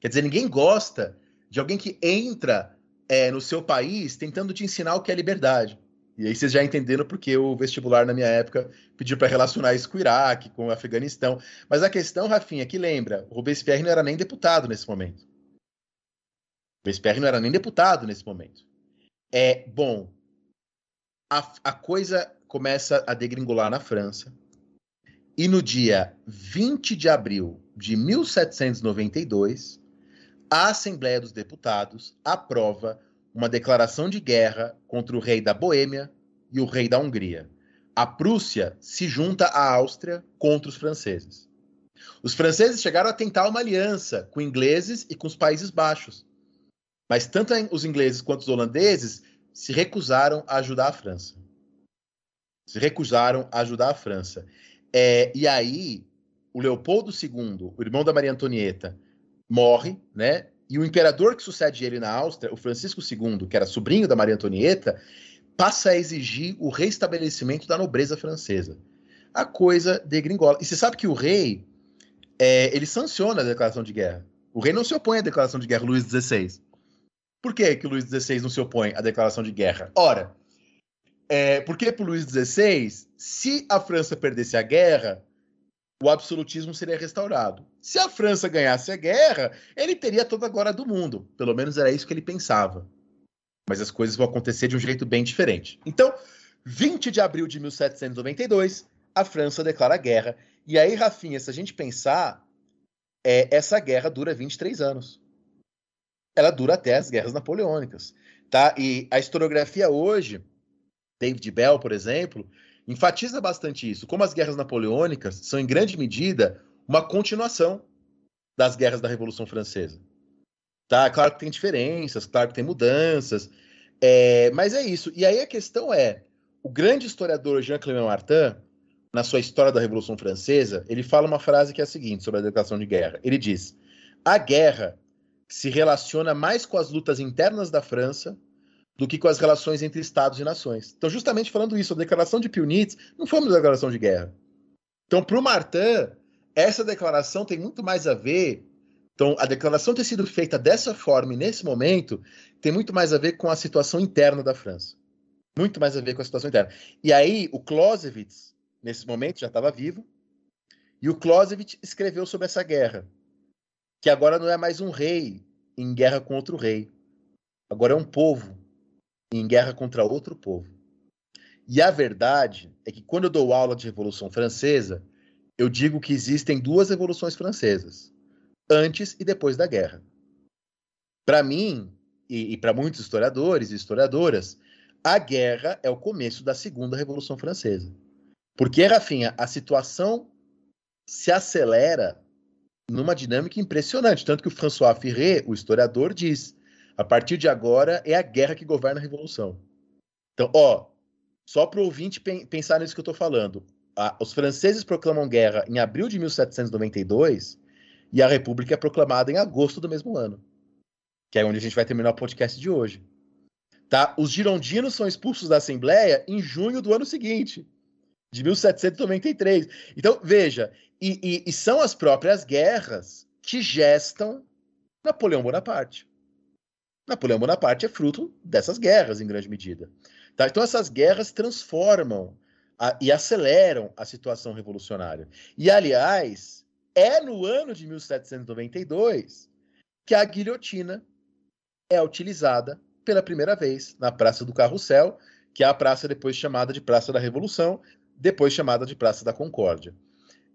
Quer dizer, ninguém gosta de alguém que entra é, no seu país tentando te ensinar o que é liberdade. E aí vocês já entenderam porque o vestibular na minha época pediu para relacionar isso com o Iraque, com o Afeganistão. Mas a questão, Rafinha, que lembra, o Robespierre não era nem deputado nesse momento. O Robespierre não era nem deputado nesse momento. É, bom, a, a coisa começa a degringolar na França. E no dia 20 de abril de 1792, a Assembleia dos Deputados aprova uma declaração de guerra contra o rei da Boêmia e o rei da Hungria. A Prússia se junta à Áustria contra os franceses. Os franceses chegaram a tentar uma aliança com ingleses e com os Países Baixos. Mas tanto os ingleses quanto os holandeses se recusaram a ajudar a França. Se recusaram a ajudar a França. É, e aí, o Leopoldo II, o irmão da Maria Antonieta, morre, né? E o imperador que sucede ele na Áustria, o Francisco II, que era sobrinho da Maria Antonieta, passa a exigir o restabelecimento da nobreza francesa. A coisa degringola. E você sabe que o rei, é, ele sanciona a declaração de guerra. O rei não se opõe à declaração de guerra, Luís XVI. Por que, que o Luís XVI não se opõe à declaração de guerra? Ora, é, porque para o Luís XVI, se a França perdesse a guerra, o absolutismo seria restaurado. Se a França ganhasse a guerra, ele teria toda a glória do mundo. Pelo menos era isso que ele pensava. Mas as coisas vão acontecer de um jeito bem diferente. Então, 20 de abril de 1792, a França declara guerra. E aí, Rafinha, se a gente pensar, é, essa guerra dura 23 anos. Ela dura até as guerras napoleônicas. Tá? E a historiografia hoje, David Bell, por exemplo, enfatiza bastante isso, como as guerras napoleônicas são, em grande medida, uma continuação das guerras da Revolução Francesa. Tá? Claro que tem diferenças, claro que tem mudanças, é, mas é isso. E aí a questão é, o grande historiador Jean Clément Martin, na sua História da Revolução Francesa, ele fala uma frase que é a seguinte sobre a declaração de guerra. Ele diz: a guerra se relaciona mais com as lutas internas da França do que com as relações entre estados e nações. Então, justamente falando isso, a declaração de Pionitz não foi uma declaração de guerra. Então, para o Martin, essa declaração tem muito mais a ver. Então, a declaração ter sido feita dessa forma e nesse momento tem muito mais a ver com a situação interna da França. Muito mais a ver com a situação interna. E aí, o Clausewitz, nesse momento, já estava vivo, e o Clausewitz escreveu sobre essa guerra, que agora não é mais um rei em guerra com outro rei. Agora é um povo em guerra contra outro povo. E a verdade é que quando eu dou aula de Revolução Francesa, eu digo que existem duas revoluções francesas, antes e depois da guerra. Para mim, e, e para muitos historiadores e historiadoras, a guerra é o começo da segunda Revolução Francesa. Porque, Rafinha, a situação se acelera numa dinâmica impressionante. Tanto que o François Ferré, o historiador, diz: a partir de agora é a guerra que governa a revolução. Então, ó, só para o ouvinte pensar nisso que eu estou falando. A, os franceses proclamam guerra em abril de 1792 e a República é proclamada em agosto do mesmo ano, que é onde a gente vai terminar o podcast de hoje. Tá? Os girondinos são expulsos da Assembleia em junho do ano seguinte, de 1793. Então, veja, e, e, e são as próprias guerras que gestam Napoleão Bonaparte. Napoleão Bonaparte é fruto dessas guerras, em grande medida. Tá? Então, essas guerras transformam a, e aceleram a situação revolucionária. E, aliás, é no ano de 1792 que a guilhotina é utilizada pela primeira vez na Praça do Carrossel, que é a praça depois chamada de Praça da Revolução, depois chamada de Praça da Concórdia.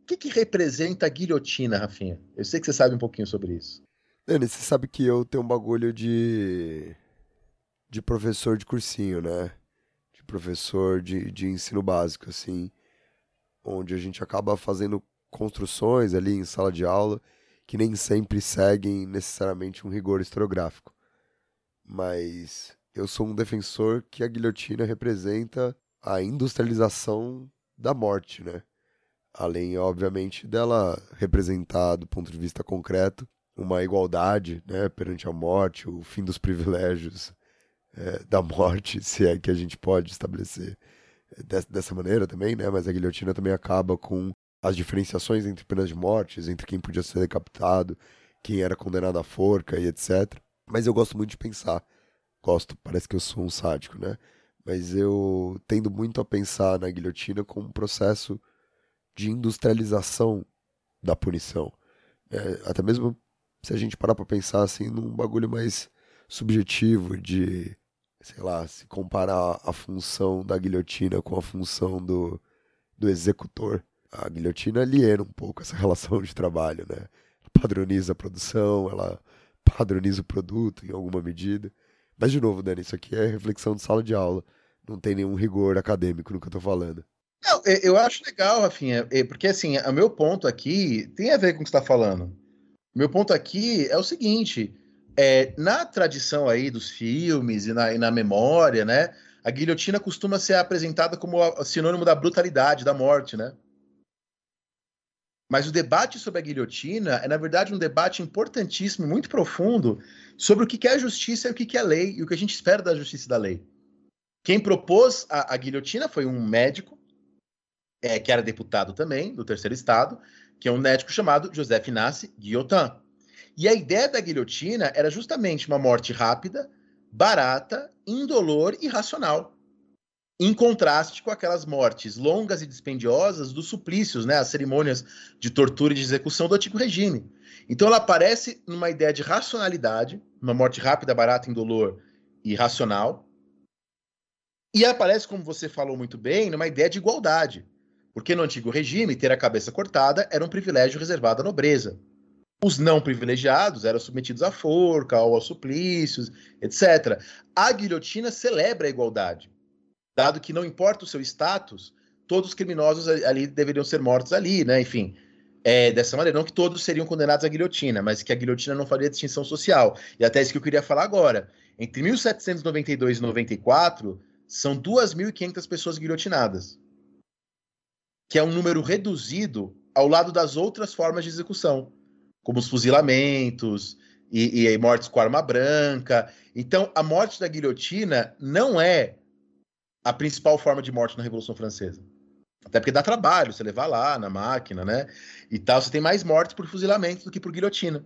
O que, que representa a guilhotina, Rafinha? Eu sei que você sabe um pouquinho sobre isso. Dani, você sabe que eu tenho um bagulho de. de professor de cursinho, né? De professor de, de ensino básico, assim. Onde a gente acaba fazendo construções ali em sala de aula que nem sempre seguem necessariamente um rigor historiográfico mas eu sou um defensor que a guilhotina representa a industrialização da morte, né? Além, obviamente, dela representar, do ponto de vista concreto, uma igualdade né, perante a morte, o fim dos privilégios é, da morte, se é que a gente pode estabelecer é, dessa maneira também, né? Mas a guilhotina também acaba com as diferenciações entre penas de mortes, entre quem podia ser decapitado, quem era condenado à forca e etc. Mas eu gosto muito de pensar. Gosto, parece que eu sou um sádico, né? Mas eu tendo muito a pensar na guilhotina como um processo de industrialização da punição. É, até mesmo se a gente parar para pensar assim num bagulho mais subjetivo de, sei lá, se comparar a função da guilhotina com a função do, do executor. A guilhotina aliena um pouco essa relação de trabalho, né? Padroniza a produção, ela padroniza o produto em alguma medida. Mas, de novo, Dani, isso aqui é reflexão de sala de aula. Não tem nenhum rigor acadêmico no que eu tô falando. Não, eu acho legal, Rafinha, porque assim, o meu ponto aqui tem a ver com o que você está falando. Meu ponto aqui é o seguinte: é, na tradição aí dos filmes e na, e na memória, né? A guilhotina costuma ser apresentada como sinônimo da brutalidade, da morte, né? Mas o debate sobre a guilhotina é, na verdade, um debate importantíssimo, muito profundo, sobre o que é justiça e o que é lei, e o que a gente espera da justiça e da lei. Quem propôs a, a guilhotina foi um médico, é, que era deputado também, do terceiro estado, que é um médico chamado Joseph Inácio Guillotin. E a ideia da guilhotina era justamente uma morte rápida, barata, indolor e racional em contraste com aquelas mortes longas e dispendiosas dos suplícios, né, as cerimônias de tortura e de execução do antigo regime. Então ela aparece numa ideia de racionalidade, uma morte rápida, barata, indolor e racional. E aparece, como você falou muito bem, numa ideia de igualdade. Porque no antigo regime, ter a cabeça cortada era um privilégio reservado à nobreza. Os não privilegiados eram submetidos à forca, ou aos suplícios, etc. A guilhotina celebra a igualdade dado que não importa o seu status, todos os criminosos ali deveriam ser mortos ali, né? Enfim, é, dessa maneira, não que todos seriam condenados à guilhotina, mas que a guilhotina não faria distinção social. E até isso que eu queria falar agora. Entre 1792 e 94, são 2.500 pessoas guilhotinadas, que é um número reduzido ao lado das outras formas de execução, como os fuzilamentos e, e mortes com arma branca. Então, a morte da guilhotina não é a principal forma de morte na Revolução Francesa. Até porque dá trabalho você levar lá na máquina, né? E tal, você tem mais mortes por fuzilamento do que por guilhotina.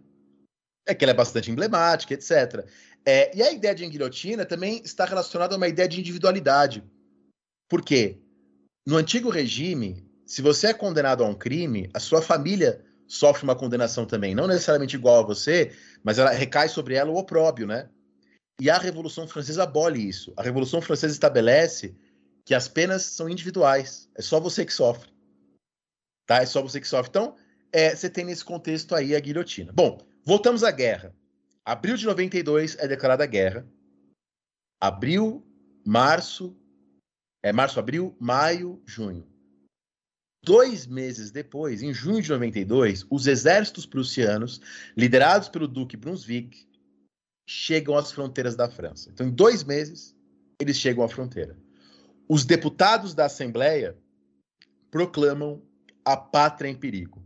É que ela é bastante emblemática, etc. É, e a ideia de guilhotina também está relacionada a uma ideia de individualidade. Por quê? No antigo regime, se você é condenado a um crime, a sua família sofre uma condenação também. Não necessariamente igual a você, mas ela recai sobre ela o opróbio, né? E a Revolução Francesa abole isso. A Revolução Francesa estabelece que as penas são individuais. É só você que sofre. Tá? É só você que sofre. Então, é, você tem nesse contexto aí a guilhotina. Bom, voltamos à guerra. Abril de 92 é declarada guerra. Abril, março, é março, abril, maio, junho. Dois meses depois, em junho de 92, os exércitos prussianos, liderados pelo Duque Brunswick, chegam às fronteiras da França. Então, em dois meses, eles chegam à fronteira. Os deputados da Assembleia proclamam a pátria em perigo.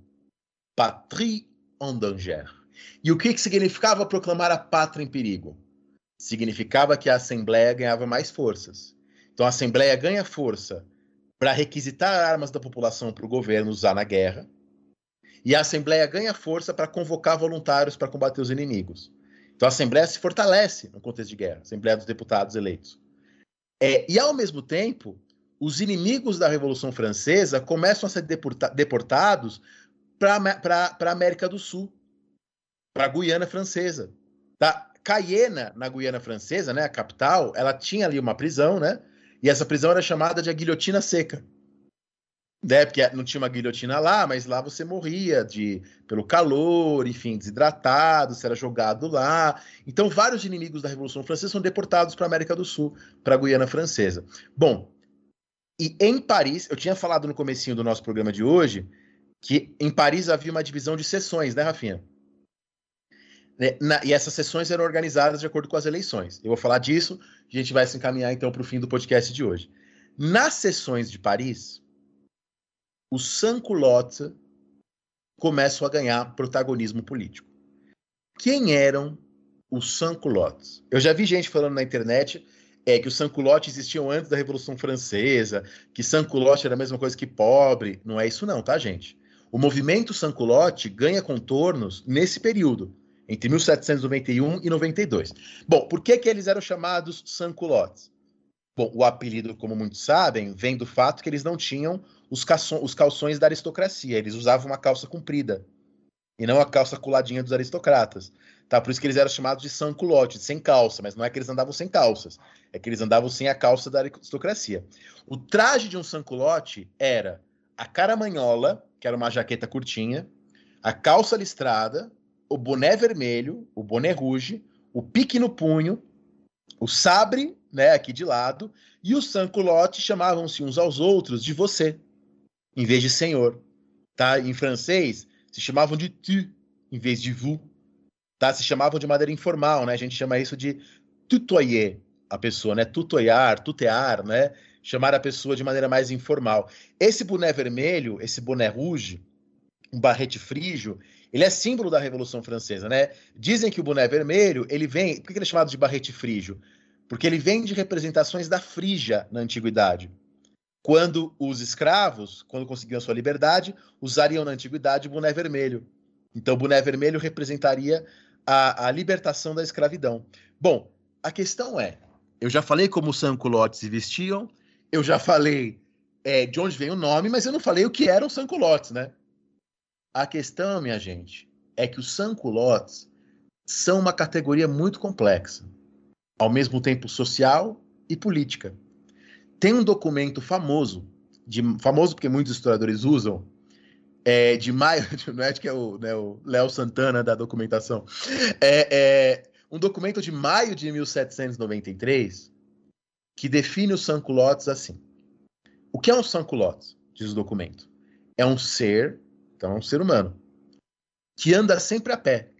Patrie en danger. E o que, que significava proclamar a pátria em perigo? Significava que a Assembleia ganhava mais forças. Então a Assembleia ganha força para requisitar armas da população para o governo usar na guerra, e a Assembleia ganha força para convocar voluntários para combater os inimigos. Então a Assembleia se fortalece no contexto de guerra, Assembleia dos Deputados eleitos. É, e ao mesmo tempo, os inimigos da Revolução Francesa começam a ser deporta deportados para a América do Sul, para a Guiana Francesa. Tá? Cayena, na Guiana Francesa, né, a capital, ela tinha ali uma prisão, né? E essa prisão era chamada de a guilhotina seca. Né? Porque não tinha uma guilhotina lá, mas lá você morria de pelo calor, enfim, desidratado, você era jogado lá. Então, vários inimigos da Revolução Francesa são deportados para a América do Sul, para a Guiana Francesa. Bom, e em Paris, eu tinha falado no comecinho do nosso programa de hoje que em Paris havia uma divisão de sessões, né, Rafinha? Né, na, e essas sessões eram organizadas de acordo com as eleições. Eu vou falar disso, a gente vai se encaminhar então para o fim do podcast de hoje. Nas sessões de Paris, os sans-culottes começam a ganhar protagonismo político. Quem eram os sans-culottes? Eu já vi gente falando na internet é que os sans-culottes existiam antes da Revolução Francesa, que sans-culotte era a mesma coisa que pobre. Não é isso não, tá, gente? O movimento sans-culotte ganha contornos nesse período entre 1791 e 92. Bom, por que, que eles eram chamados sans-culottes? Bom, o apelido, como muitos sabem, vem do fato que eles não tinham os, os calções da aristocracia, eles usavam uma calça comprida e não a calça coladinha dos aristocratas. Tá? Por isso que eles eram chamados de sans-culottes, sem calça, mas não é que eles andavam sem calças, é que eles andavam sem a calça da aristocracia. O traje de um sans-culotte era a caramanhola, que era uma jaqueta curtinha, a calça listrada, o boné vermelho, o boné rouge, o pique no punho, o sabre, né, aqui de lado, e os sans-culottes chamavam-se uns aos outros de você, em vez de senhor. Tá? Em francês, se chamavam de tu, em vez de vous. Tá? Se chamavam de maneira informal, né? A gente chama isso de tutoyer a pessoa, né? Tutoyar, tutear, né? Chamar a pessoa de maneira mais informal. Esse boné vermelho, esse boné rouge, um barrete frígio, ele é símbolo da Revolução Francesa, né? Dizem que o boné vermelho, ele vem. Por que ele é chamado de barrete frígio? Porque ele vem de representações da Frígia na antiguidade. Quando os escravos, quando conseguiam sua liberdade, usariam na antiguidade o boné vermelho. Então, o boné vermelho representaria a, a libertação da escravidão. Bom, a questão é: eu já falei como os sanculotes se vestiam, eu já falei é, de onde vem o nome, mas eu não falei o que eram sanculotes, né? A questão, minha gente, é que os sans-culottes são uma categoria muito complexa, ao mesmo tempo social e política. Tem um documento famoso, de, famoso porque muitos historiadores usam, é, de maio, não é que é o né, Léo Santana da documentação, é, é, um documento de maio de 1793 que define os sans-culottes assim. O que é um sans-culotte? Diz o documento. É um ser então, é um ser humano que anda sempre a pé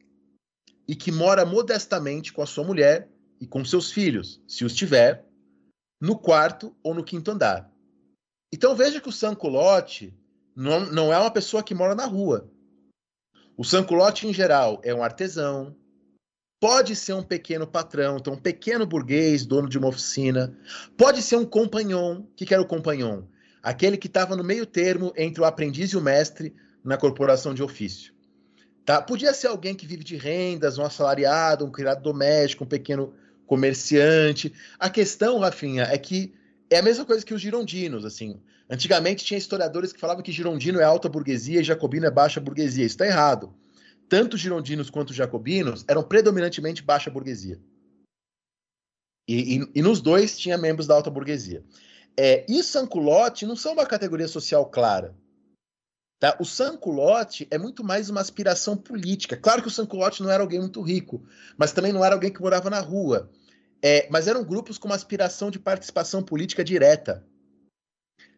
e que mora modestamente com a sua mulher e com seus filhos, se os tiver, no quarto ou no quinto andar. Então veja que o Sanculote não, não é uma pessoa que mora na rua. O Sanculote, em geral, é um artesão, pode ser um pequeno patrão, então um pequeno burguês, dono de uma oficina, pode ser um companhão. O que era o companhão? Aquele que estava no meio termo entre o aprendiz e o mestre, na corporação de ofício. Tá? Podia ser alguém que vive de rendas, um assalariado, um criado doméstico, um pequeno comerciante. A questão, Rafinha, é que é a mesma coisa que os girondinos, assim. Antigamente tinha historiadores que falavam que girondino é alta burguesia e jacobino é baixa burguesia. Isso está errado. Tanto girondinos quanto jacobinos eram predominantemente baixa burguesia. E, e, e nos dois tinha membros da alta burguesia. É, e Sanculote não são uma categoria social clara. Tá? O Sanculotte é muito mais uma aspiração política. Claro que o Sanculotte não era alguém muito rico, mas também não era alguém que morava na rua. É, mas eram grupos com uma aspiração de participação política direta.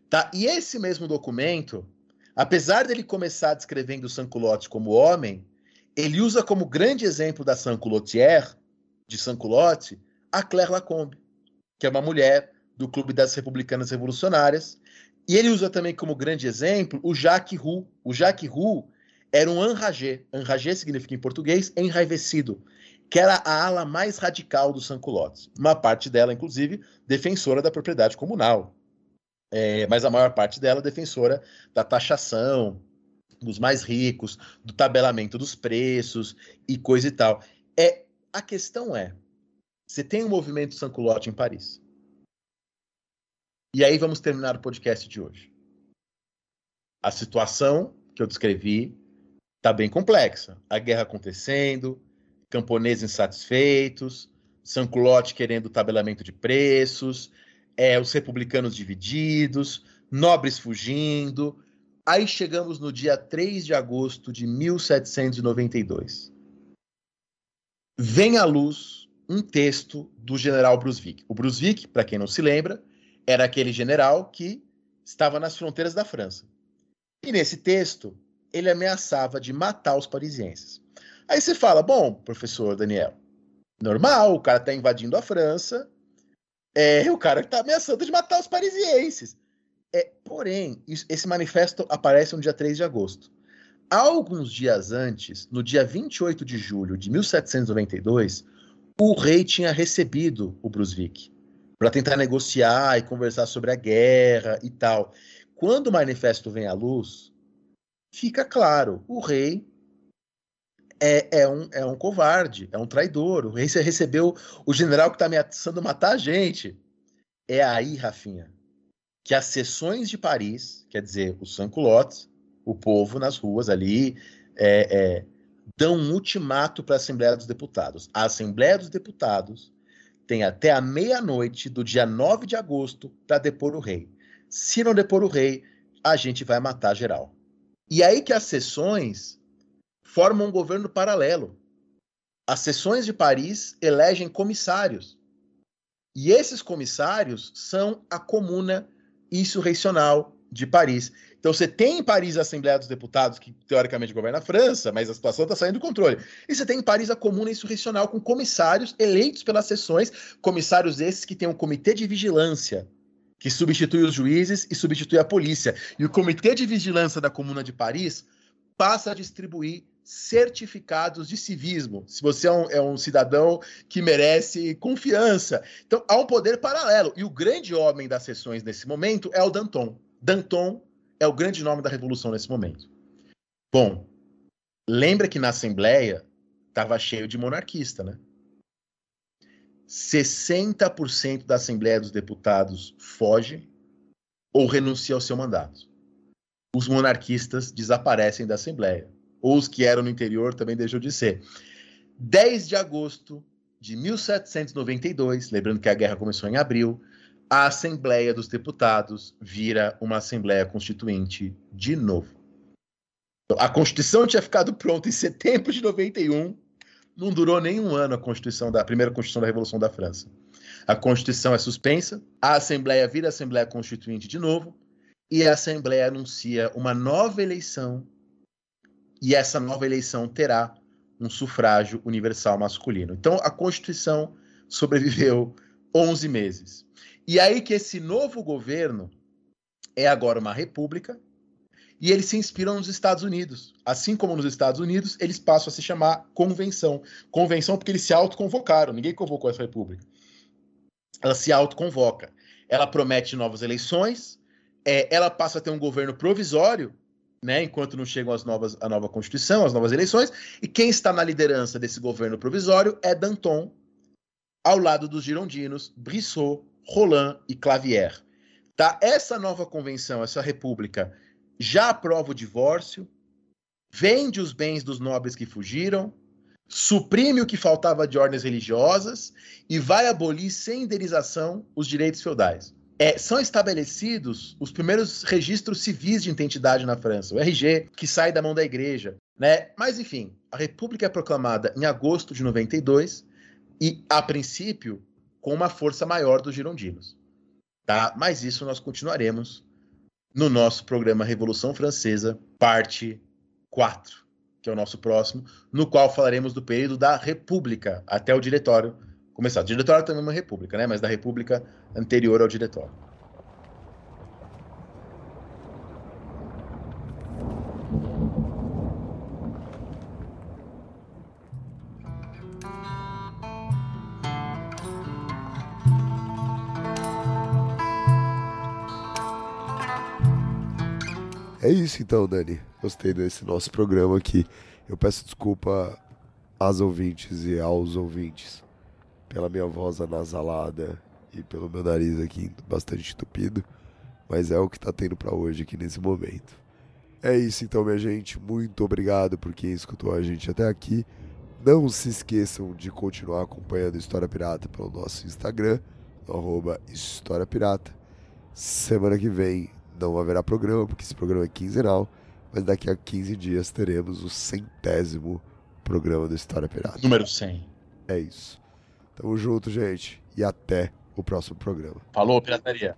Tá? E esse mesmo documento, apesar dele começar descrevendo o Sanculotte como homem, ele usa como grande exemplo da Sanculotière, de Sanculotte, a Claire Lacombe, que é uma mulher do Clube das Republicanas Revolucionárias, e ele usa também como grande exemplo o Jacques Roux. O Jacques Roux era um enragé. Enragé significa em português enraivecido, que era a ala mais radical dos sans-culottes. Uma parte dela, inclusive, defensora da propriedade comunal. É, mas a maior parte dela defensora da taxação dos mais ricos, do tabelamento dos preços e coisa e tal. É, a questão é, você tem um movimento sans-culotte em Paris. E aí vamos terminar o podcast de hoje. A situação que eu descrevi está bem complexa. A guerra acontecendo, camponeses insatisfeitos, Sanculote querendo tabelamento de preços, é, os republicanos divididos, nobres fugindo. Aí chegamos no dia 3 de agosto de 1792. Vem à luz um texto do general Brunswick. O Brunswick, para quem não se lembra, era aquele general que estava nas fronteiras da França. E nesse texto, ele ameaçava de matar os parisienses. Aí você fala: bom, professor Daniel, normal, o cara está invadindo a França, é o cara está ameaçando de matar os parisienses. É, porém, esse manifesto aparece no dia 3 de agosto. Alguns dias antes, no dia 28 de julho de 1792, o rei tinha recebido o Brunswick para tentar negociar e conversar sobre a guerra e tal. Quando o manifesto vem à luz, fica claro: o rei é, é, um, é um covarde, é um traidor. O rei recebeu o general que está ameaçando matar a gente. É aí, Rafinha, que as sessões de Paris, quer dizer, os sans-culottes, o povo nas ruas ali, é, é, dão um ultimato para a Assembleia dos Deputados. A Assembleia dos Deputados tem até a meia-noite do dia 9 de agosto para depor o rei. Se não depor o rei, a gente vai matar geral. E aí que as sessões formam um governo paralelo. As sessões de Paris elegem comissários. E esses comissários são a Comuna Insurrecional de Paris. Então você tem em Paris a Assembleia dos Deputados, que teoricamente governa a França, mas a situação está saindo do controle. E você tem em Paris a Comuna Insurrecional com comissários eleitos pelas sessões, comissários esses que têm um comitê de vigilância, que substitui os juízes e substitui a polícia. E o comitê de vigilância da Comuna de Paris passa a distribuir certificados de civismo, se você é um, é um, cidadão que merece confiança. Então, há um poder paralelo. E o grande homem das sessões nesse momento é o Danton. Danton é o grande nome da revolução nesse momento. Bom, lembra que na Assembleia estava cheio de monarquista, né? 60% da Assembleia dos Deputados foge ou renuncia ao seu mandato. Os monarquistas desaparecem da Assembleia. Ou os que eram no interior também deixam de ser. 10 de agosto de 1792, lembrando que a guerra começou em abril, a Assembleia dos Deputados vira uma Assembleia Constituinte de novo. Então, a Constituição tinha ficado pronta em setembro de 91, não durou nem um ano a Constituição da a primeira Constituição da Revolução da França. A Constituição é suspensa, a Assembleia vira Assembleia Constituinte de novo, e a Assembleia anuncia uma nova eleição, e essa nova eleição terá um sufrágio universal masculino. Então, a Constituição sobreviveu 11 meses. E aí que esse novo governo é agora uma república e eles se inspiram nos Estados Unidos. Assim como nos Estados Unidos, eles passam a se chamar convenção. Convenção porque eles se autoconvocaram, ninguém convocou essa república. Ela se autoconvoca. Ela promete novas eleições, é, ela passa a ter um governo provisório, né, enquanto não chegam as novas, a nova Constituição, as novas eleições, e quem está na liderança desse governo provisório é Danton, ao lado dos girondinos, Brissot, Roland e Clavier. Tá? Essa nova convenção, essa república, já aprova o divórcio, vende os bens dos nobres que fugiram, suprime o que faltava de ordens religiosas e vai abolir sem indenização os direitos feudais. é, são estabelecidos os primeiros registros civis de identidade na França, o RG, que sai da mão da igreja. Né? Mas, enfim, a República é proclamada em agosto de 92 e, a princípio, com uma força maior dos girondinos. Tá? Mas isso nós continuaremos no nosso programa Revolução Francesa, parte 4, que é o nosso próximo, no qual falaremos do período da República até o diretório começar. O diretório também é uma república, né? Mas da república anterior ao diretório. É isso então, Dani. Gostei desse nosso programa aqui. Eu peço desculpa às ouvintes e aos ouvintes pela minha voz anasalada e pelo meu nariz aqui bastante entupido, mas é o que tá tendo para hoje aqui nesse momento. É isso então, minha gente. Muito obrigado por quem escutou a gente até aqui. Não se esqueçam de continuar acompanhando História Pirata pelo nosso Instagram, arroba História Pirata. Semana que vem não haverá programa, porque esse programa é quinzenal, mas daqui a 15 dias teremos o centésimo programa do História Pirata. Número 100. É isso. Tamo junto, gente. E até o próximo programa. Falou, pirataria.